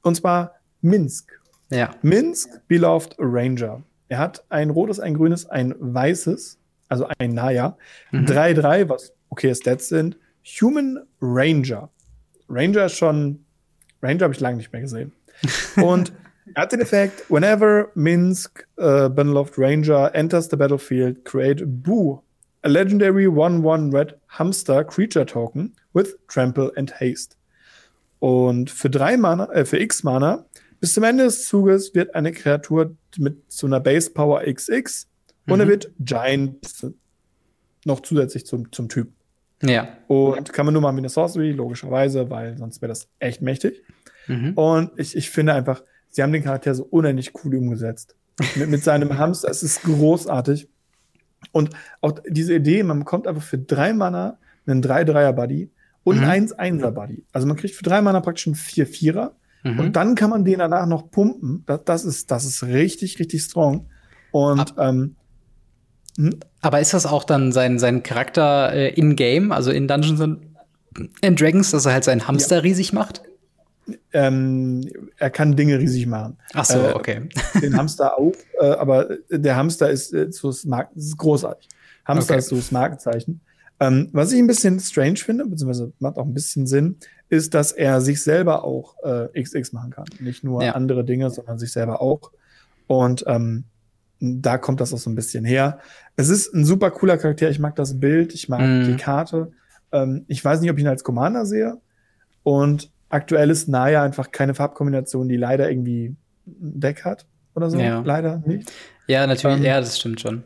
Und zwar Minsk. Ja. Minsk Beloved Ranger. Er hat ein rotes, ein grünes, ein weißes, also ein Naya. 3-3, mhm. was okay Stats sind. Human Ranger. Ranger ist schon, Ranger habe ich lange nicht mehr gesehen. Und At den Effekt, whenever Minsk uh, Beneloft Ranger enters the battlefield, create Boo, a legendary 1-1 red hamster creature token with Trample and Haste. Und für drei Mana, äh, für X Mana Bis zum Ende des Zuges wird eine Kreatur mit so einer Base Power XX mhm. und er wird Giant noch zusätzlich zum, zum Typ. Ja. Und kann man nur machen wie eine Sorcery, logischerweise, weil sonst wäre das echt mächtig. Mhm. Und ich, ich finde einfach, sie haben den Charakter so unendlich cool umgesetzt. mit, mit seinem Hamster, es ist großartig. Und auch diese Idee, man bekommt einfach für drei Mana einen 3-3er-Buddy und mhm. einen 1-1er-Buddy. Also man kriegt für drei Mana praktisch einen 4-4er. Mhm. Und dann kann man den danach noch pumpen. Das, das, ist, das ist richtig, richtig strong. Und Ab ähm, hm? Aber ist das auch dann sein, sein Charakter äh, in-game, also in Dungeons and Dragons, dass er halt seinen Hamster ja. riesig macht? Ähm, er kann Dinge riesig machen. Ach so, äh, okay. Den Hamster auch, äh, aber der Hamster ist, äh, so das ist großartig. Hamster okay. ist so das Markenzeichen. Ähm, was ich ein bisschen strange finde, beziehungsweise macht auch ein bisschen Sinn, ist, dass er sich selber auch äh, XX machen kann. Nicht nur ja. andere Dinge, sondern sich selber auch. Und ähm, da kommt das auch so ein bisschen her. Es ist ein super cooler Charakter. Ich mag das Bild, ich mag mm. die Karte. Ähm, ich weiß nicht, ob ich ihn als Commander sehe. Und aktuell ist Naya einfach keine Farbkombination, die leider irgendwie ein Deck hat oder so. Ja. Leider nicht. Ja, natürlich. Ähm, ja, das stimmt schon.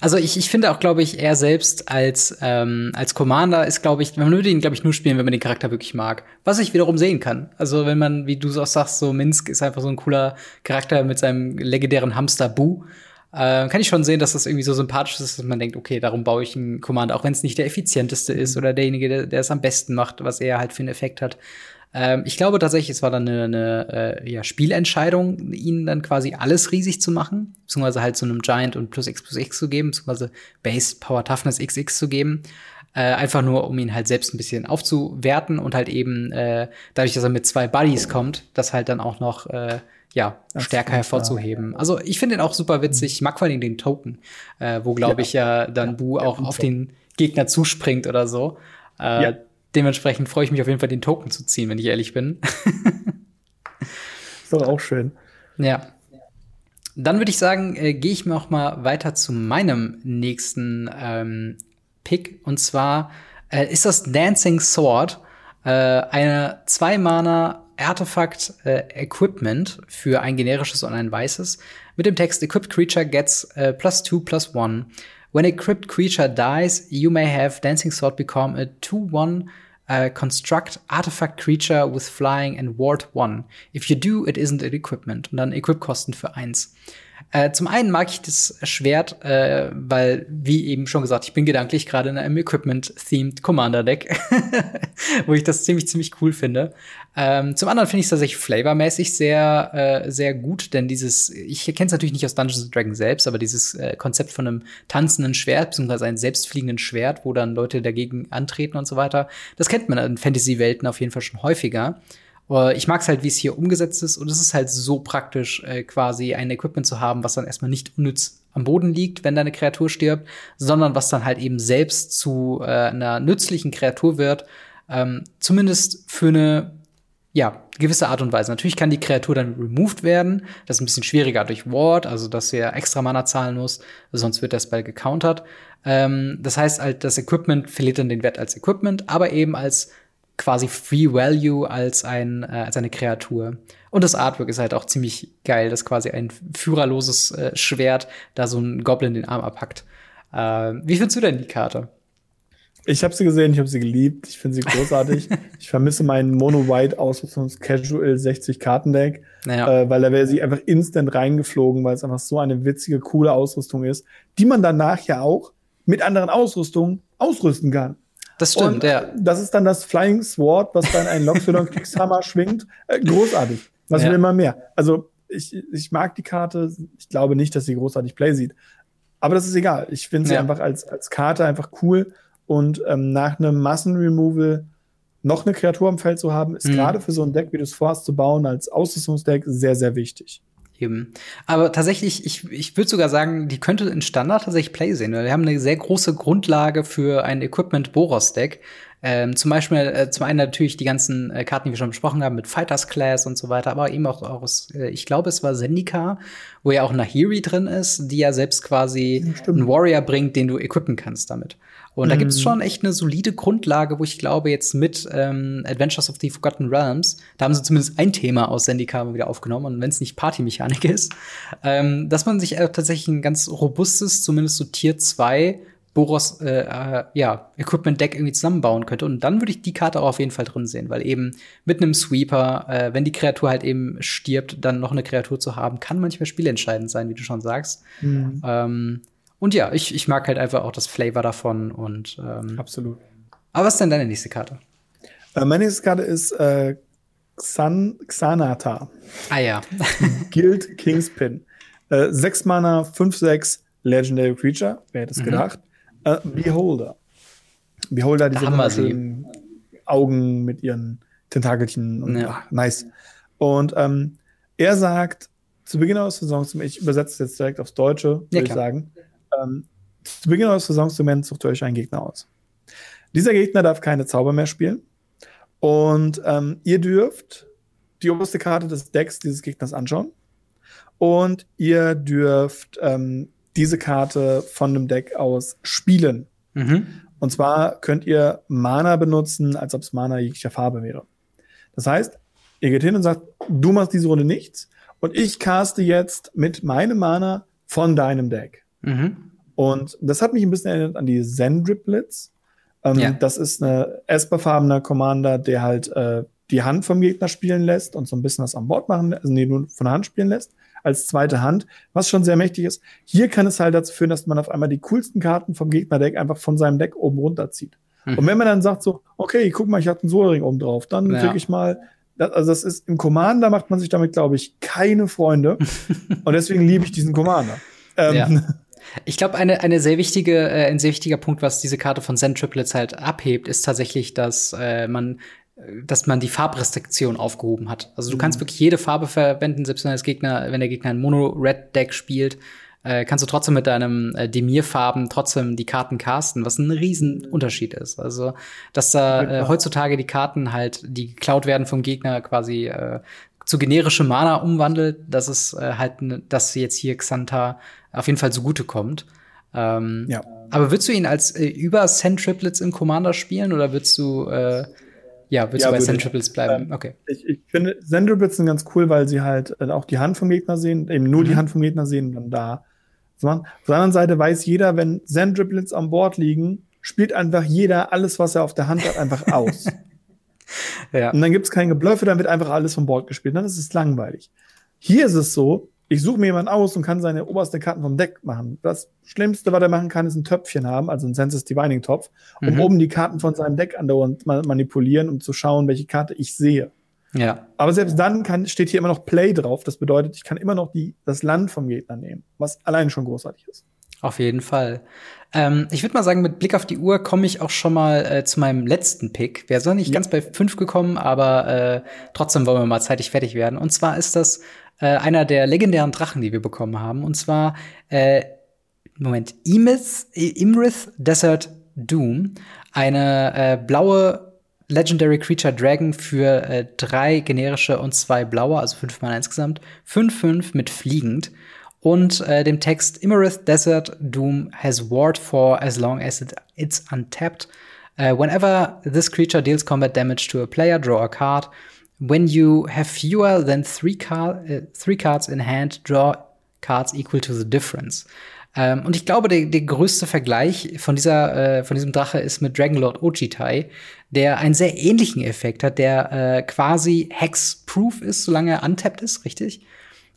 Also ich, ich finde auch, glaube ich, er selbst als, ähm, als Commander ist, glaube ich, man würde ihn, glaube ich, nur spielen, wenn man den Charakter wirklich mag. Was ich wiederum sehen kann. Also wenn man, wie du auch sagst, so Minsk ist einfach so ein cooler Charakter mit seinem legendären Hamster Boo. Äh, kann ich schon sehen, dass das irgendwie so sympathisch ist, dass man denkt, okay, darum baue ich einen Commander, auch wenn es nicht der effizienteste ist oder derjenige, der, der es am besten macht, was er halt für einen Effekt hat. Ähm, ich glaube tatsächlich, es war dann eine, eine äh, ja, Spielentscheidung, ihnen dann quasi alles riesig zu machen, beziehungsweise halt so einem Giant und plus X plus X zu geben, beziehungsweise Base Power Toughness XX zu geben. Äh, einfach nur, um ihn halt selbst ein bisschen aufzuwerten und halt eben äh, dadurch, dass er mit zwei Buddies kommt, das halt dann auch noch äh, ja, das stärker hervorzuheben. Ja. Also ich finde ihn auch super witzig. Ich mag vor allem den Token, äh, wo glaube ja. ich ja dann ja, Bu auch auf den Gegner zuspringt oder so. Äh, ja dementsprechend freue ich mich auf jeden Fall, den Token zu ziehen, wenn ich ehrlich bin. ist doch auch schön. Ja. Dann würde ich sagen, äh, gehe ich noch mal weiter zu meinem nächsten ähm, Pick. Und zwar äh, ist das Dancing Sword, äh, eine zwei-Mana Artefakt äh, Equipment für ein generisches und ein weißes mit dem Text Equipped Creature gets äh, plus two plus one. When a equipped creature dies, you may have Dancing Sword become a 2-1 uh, construct artifact creature with flying and ward 1. If you do, it isn't an equipment. Und dann Equip-Kosten für 1. Äh, zum einen mag ich das Schwert, äh, weil, wie eben schon gesagt, ich bin gedanklich gerade in einem Equipment-themed Commander-Deck, wo ich das ziemlich, ziemlich cool finde. Ähm, zum anderen finde ich es tatsächlich flavormäßig sehr, äh, sehr gut, denn dieses, ich kenne es natürlich nicht aus Dungeons Dragons selbst, aber dieses äh, Konzept von einem tanzenden Schwert, beziehungsweise einem selbstfliegenden Schwert, wo dann Leute dagegen antreten und so weiter, das kennt man in Fantasy-Welten auf jeden Fall schon häufiger. Ich mag es halt, wie es hier umgesetzt ist und es ist halt so praktisch, äh, quasi ein Equipment zu haben, was dann erstmal nicht unnütz am Boden liegt, wenn deine Kreatur stirbt, sondern was dann halt eben selbst zu äh, einer nützlichen Kreatur wird. Ähm, zumindest für eine ja, gewisse Art und Weise. Natürlich kann die Kreatur dann removed werden. Das ist ein bisschen schwieriger durch Ward, also dass er extra Mana zahlen muss, sonst wird der Spell gecountert. Ähm, das heißt halt, das Equipment verliert dann den Wert als Equipment, aber eben als quasi Free Value als, ein, äh, als eine Kreatur. Und das Artwork ist halt auch ziemlich geil, dass quasi ein führerloses äh, Schwert da so ein Goblin den Arm abhackt. Äh, wie findest du denn die Karte? Ich habe sie gesehen, ich habe sie geliebt, ich finde sie großartig. ich vermisse meinen Mono-White Ausrüstungs-Casual 60 Kartendeck, naja. äh, weil da wäre sie einfach instant reingeflogen, weil es einfach so eine witzige, coole Ausrüstung ist, die man danach ja auch mit anderen Ausrüstungen ausrüsten kann. Das stimmt, und ja. Das ist dann das Flying Sword, was dann ein Loxodon Kriegshammer schwingt. Äh, großartig. Was ja. will immer mehr? Also, ich, ich mag die Karte. Ich glaube nicht, dass sie großartig Play sieht. Aber das ist egal. Ich finde sie ja. einfach als, als Karte einfach cool. Und ähm, nach einem Massenremoval noch eine Kreatur am Feld zu haben, ist mhm. gerade für so ein Deck, wie du es vorhast zu bauen, als Ausrüstungsdeck sehr, sehr wichtig. Eben. Aber tatsächlich, ich, ich würde sogar sagen, die könnte in Standard tatsächlich Play sehen, weil wir haben eine sehr große Grundlage für ein Equipment Boros Deck. Ähm, zum Beispiel, äh, zum einen natürlich die ganzen äh, Karten, die wir schon besprochen haben, mit Fighters Class und so weiter, aber eben auch aus, äh, ich glaube, es war Zendika, wo ja auch Nahiri drin ist, die ja selbst quasi ja, einen Warrior bringt, den du equippen kannst damit. Und mhm. da gibt es schon echt eine solide Grundlage, wo ich glaube, jetzt mit ähm, Adventures of the Forgotten Realms, da haben sie zumindest ein Thema aus Zendika wieder aufgenommen, und wenn es nicht Partymechanik ist, ähm, dass man sich äh, tatsächlich ein ganz robustes, zumindest so Tier 2 Boros äh, äh, ja, Equipment Deck irgendwie zusammenbauen könnte. Und dann würde ich die Karte auch auf jeden Fall drin sehen, weil eben mit einem Sweeper, äh, wenn die Kreatur halt eben stirbt, dann noch eine Kreatur zu haben, kann manchmal spielentscheidend sein, wie du schon sagst. Mhm. Ähm, und ja, ich, ich mag halt einfach auch das Flavor davon und ähm, absolut. Aber was ist denn deine nächste Karte? Äh, meine nächste Karte ist äh, Xan Xanata. Ah ja. Guild Kingspin. Äh, sechs Mana, 5-6 Legendary Creature. Wer hätte es mhm. gedacht? Äh, Beholder. Beholder, diese wunderschönen Augen mit ihren Tentakelchen und ja. ach, nice. Und ähm, er sagt, zu Beginn der Saison, ich übersetze es jetzt direkt aufs Deutsche, würde ja, ich sagen, ähm, zu Beginn eures Saisonmoments sucht ihr euch einen Gegner aus. Dieser Gegner darf keine Zauber mehr spielen. Und ähm, ihr dürft die oberste Karte des Decks dieses Gegners anschauen. Und ihr dürft ähm, diese Karte von dem Deck aus spielen. Mhm. Und zwar könnt ihr Mana benutzen, als ob es Mana jeglicher Farbe wäre. Das heißt, ihr geht hin und sagt, du machst diese Runde nichts und ich caste jetzt mit meinem Mana von deinem Deck. Mhm. Und das hat mich ein bisschen erinnert an die Zen-Driplets. Ähm, ja. Das ist ein Esper-farbener Commander, der halt äh, die Hand vom Gegner spielen lässt und so ein bisschen was an Bord machen, also nee, nur von der Hand spielen lässt, als zweite Hand, was schon sehr mächtig ist. Hier kann es halt dazu führen, dass man auf einmal die coolsten Karten vom Gegnerdeck einfach von seinem Deck oben runterzieht. Mhm. Und wenn man dann sagt so, okay, guck mal, ich hatte einen Solring oben drauf, dann ja. krieg ich mal das, also das ist im Commander macht man sich damit, glaube ich, keine Freunde. und deswegen liebe ich diesen Commander. Ähm, ja. Ich glaube, eine, eine sehr wichtige, äh, ein sehr wichtiger Punkt, was diese Karte von Zen Triplets halt abhebt, ist tatsächlich, dass äh, man dass man die Farbrestriktion aufgehoben hat. Also du mhm. kannst wirklich jede Farbe verwenden, selbst wenn, Gegner, wenn der Gegner ein Mono-Red-Deck spielt, äh, kannst du trotzdem mit deinem äh, Demir-Farben trotzdem die Karten casten, was ein Riesen-Unterschied ist. Also, dass da äh, heutzutage die Karten halt, die geklaut werden vom Gegner, quasi äh, zu generische Mana umwandelt, dass es äh, halt, dass jetzt hier Xanta auf jeden Fall zugutekommt. Ähm, ja. Aber würdest du ihn als äh, über Sand Triplets im Commander spielen oder würdest du äh, ja, würdest ja, du bei Sand Triplets bleiben? Ähm, okay. Ich, ich finde Sand Triplets sind ganz cool, weil sie halt äh, auch die Hand vom Gegner sehen, eben nur mhm. die Hand vom Gegner sehen und dann da. So, auf der anderen Seite weiß jeder, wenn Sand Triplets an Bord liegen, spielt einfach jeder alles, was er auf der Hand hat, einfach aus. ja. Und dann gibt es kein Geblöffe, dann wird einfach alles vom Bord gespielt. Dann ist es langweilig. Hier ist es so, ich suche mir jemanden aus und kann seine oberste Karten vom Deck machen. Das Schlimmste, was er machen kann, ist ein Töpfchen haben, also ein Census Divining Topf, um mhm. oben die Karten von seinem Deck andauernd manipulieren, um zu schauen, welche Karte ich sehe. Ja. Aber selbst dann kann, steht hier immer noch Play drauf. Das bedeutet, ich kann immer noch die, das Land vom Gegner nehmen, was allein schon großartig ist. Auf jeden Fall. Ähm, ich würde mal sagen, mit Blick auf die Uhr komme ich auch schon mal äh, zu meinem letzten Pick. Wäre so nicht ja. ganz bei fünf gekommen, aber äh, trotzdem wollen wir mal zeitig fertig werden. Und zwar ist das äh, einer der legendären Drachen, die wir bekommen haben. Und zwar, äh, Moment, Imith, Imrith Desert Doom. Eine äh, blaue Legendary Creature Dragon für äh, drei generische und zwei blaue, also fünf Mana insgesamt. 5-5 mit fliegend. Und äh, dem Text Immerith Desert Doom has ward for as long as it, it's untapped. Uh, whenever this creature deals combat damage to a player, draw a card. When you have fewer than three, car äh, three cards in hand, draw cards equal to the difference. Ähm, und ich glaube, der, der größte Vergleich von dieser, äh, von diesem Drache ist mit Dragonlord Ojitai, der einen sehr ähnlichen Effekt hat, der äh, quasi Hex-proof ist, solange er untapped ist, richtig?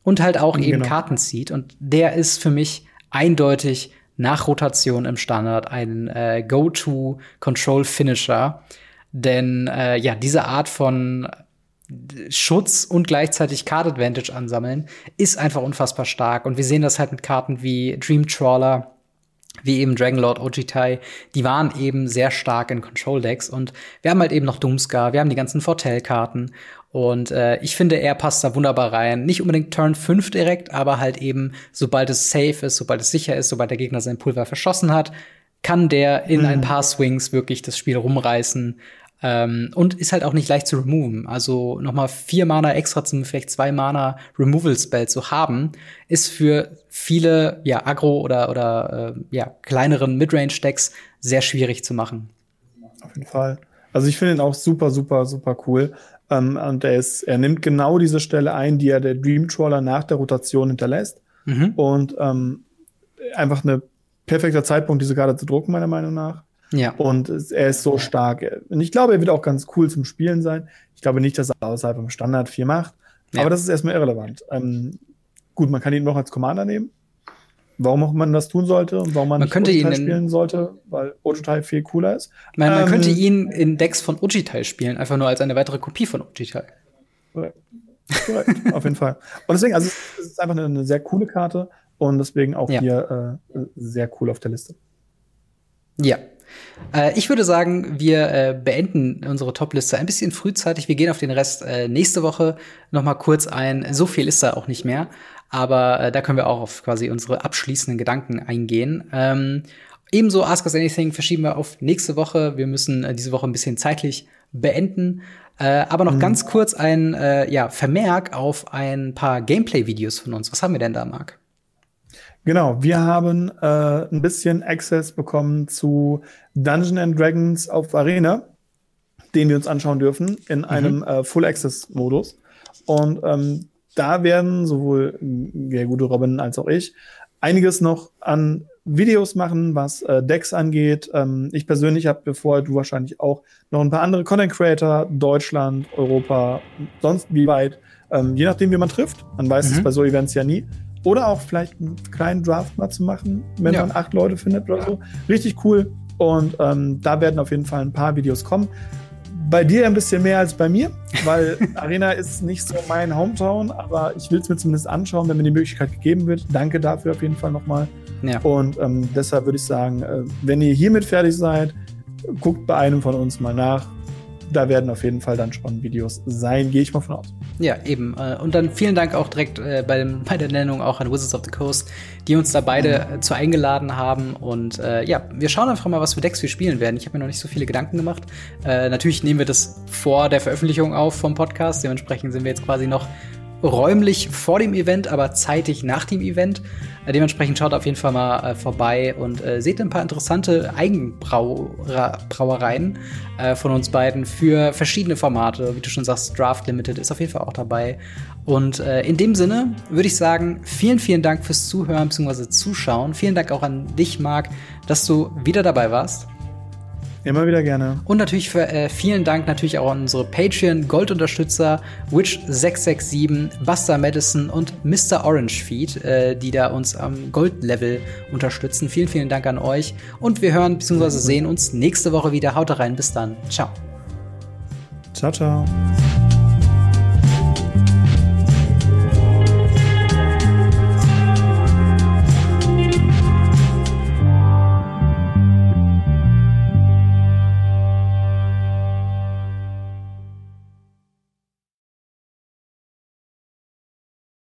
Und halt auch genau. eben Karten zieht. Und der ist für mich eindeutig nach Rotation im Standard ein äh, Go-To-Control-Finisher. Denn äh, ja, diese Art von Schutz und gleichzeitig Card Advantage ansammeln, ist einfach unfassbar stark. Und wir sehen das halt mit Karten wie Dream Trawler, wie eben Dragonlord Ojitai, die waren eben sehr stark in Control Decks und wir haben halt eben noch Doomscar, wir haben die ganzen Fortell-Karten und äh, ich finde, er passt da wunderbar rein. Nicht unbedingt Turn 5 direkt, aber halt eben, sobald es safe ist, sobald es sicher ist, sobald der Gegner sein Pulver verschossen hat, kann der in mhm. ein paar Swings wirklich das Spiel rumreißen. Ähm, und ist halt auch nicht leicht zu removen. Also nochmal vier Mana extra zum vielleicht zwei Mana Removal Spell zu haben, ist für viele ja Agro oder oder äh, ja kleineren Midrange Decks sehr schwierig zu machen. Auf jeden Fall. Also ich finde ihn auch super super super cool. Ähm, und er ist er nimmt genau diese Stelle ein, die er der Dream Trawler nach der Rotation hinterlässt. Mhm. Und ähm, einfach eine perfekter Zeitpunkt, diese Karte zu drucken meiner Meinung nach. Ja. Und er ist so stark. Und ich glaube, er wird auch ganz cool zum Spielen sein. Ich glaube nicht, dass er außerhalb vom Standard viel macht. Ja. Aber das ist erstmal irrelevant. Ähm, gut, man kann ihn noch als Commander nehmen. Warum auch man das tun sollte und warum man, man nicht könnte ihn spielen sollte, weil Ojitai viel cooler ist. Man, man ähm, könnte ihn in Decks von Ojitai spielen, einfach nur als eine weitere Kopie von Ojitai. Korrekt. Korrekt, auf jeden Fall. Und deswegen, also es ist einfach eine, eine sehr coole Karte und deswegen auch ja. hier äh, sehr cool auf der Liste. Ja, äh, ich würde sagen, wir äh, beenden unsere Top-Liste ein bisschen frühzeitig. Wir gehen auf den Rest äh, nächste Woche noch mal kurz ein. So viel ist da auch nicht mehr, aber äh, da können wir auch auf quasi unsere abschließenden Gedanken eingehen. Ähm, ebenso Ask Us Anything verschieben wir auf nächste Woche. Wir müssen äh, diese Woche ein bisschen zeitlich beenden. Äh, aber noch mhm. ganz kurz ein ja, Vermerk auf ein paar Gameplay-Videos von uns. Was haben wir denn da, Marc? Genau, wir haben äh, ein bisschen Access bekommen zu Dungeon and Dragons auf Arena, den wir uns anschauen dürfen in mhm. einem äh, Full Access Modus. Und ähm, da werden sowohl der gute Robin als auch ich einiges noch an Videos machen, was äh, Decks angeht. Ähm, ich persönlich habe, bevor du wahrscheinlich auch, noch ein paar andere Content Creator, Deutschland, Europa, sonst wie weit, ähm, je nachdem, wie man trifft. Man weiß mhm. es bei so Events ja nie. Oder auch vielleicht einen kleinen Draft mal zu machen, wenn ja. man acht Leute findet oder so. Richtig cool. Und ähm, da werden auf jeden Fall ein paar Videos kommen. Bei dir ein bisschen mehr als bei mir, weil Arena ist nicht so mein Hometown, aber ich will es mir zumindest anschauen, wenn mir die Möglichkeit gegeben wird. Danke dafür auf jeden Fall nochmal. Ja. Und ähm, deshalb würde ich sagen, äh, wenn ihr hiermit fertig seid, guckt bei einem von uns mal nach, da werden auf jeden Fall dann schon Videos sein, gehe ich mal von aus. Ja, eben. Äh, und dann vielen Dank auch direkt äh, bei, dem, bei der Nennung auch an Wizards of the Coast, die uns da beide mhm. zu eingeladen haben. Und äh, ja, wir schauen einfach mal, was für Decks wir spielen werden. Ich habe mir noch nicht so viele Gedanken gemacht. Äh, natürlich nehmen wir das vor der Veröffentlichung auf vom Podcast. Dementsprechend sind wir jetzt quasi noch räumlich vor dem Event, aber zeitig nach dem Event. Äh, dementsprechend schaut auf jeden Fall mal äh, vorbei und äh, seht ein paar interessante Eigenbrauereien äh, von uns beiden für verschiedene Formate. Wie du schon sagst, Draft Limited ist auf jeden Fall auch dabei. Und äh, in dem Sinne würde ich sagen, vielen, vielen Dank fürs Zuhören bzw. Zuschauen. Vielen Dank auch an dich, Marc, dass du wieder dabei warst. Immer wieder gerne. Und natürlich für, äh, vielen Dank natürlich auch an unsere Patreon-Goldunterstützer Witch667, Buster Madison und Mr. Orange Feed, äh, die da uns am Gold-Level unterstützen. Vielen, vielen Dank an euch. Und wir hören bzw. sehen uns nächste Woche wieder. Haut rein, bis dann. Ciao. Ciao, ciao.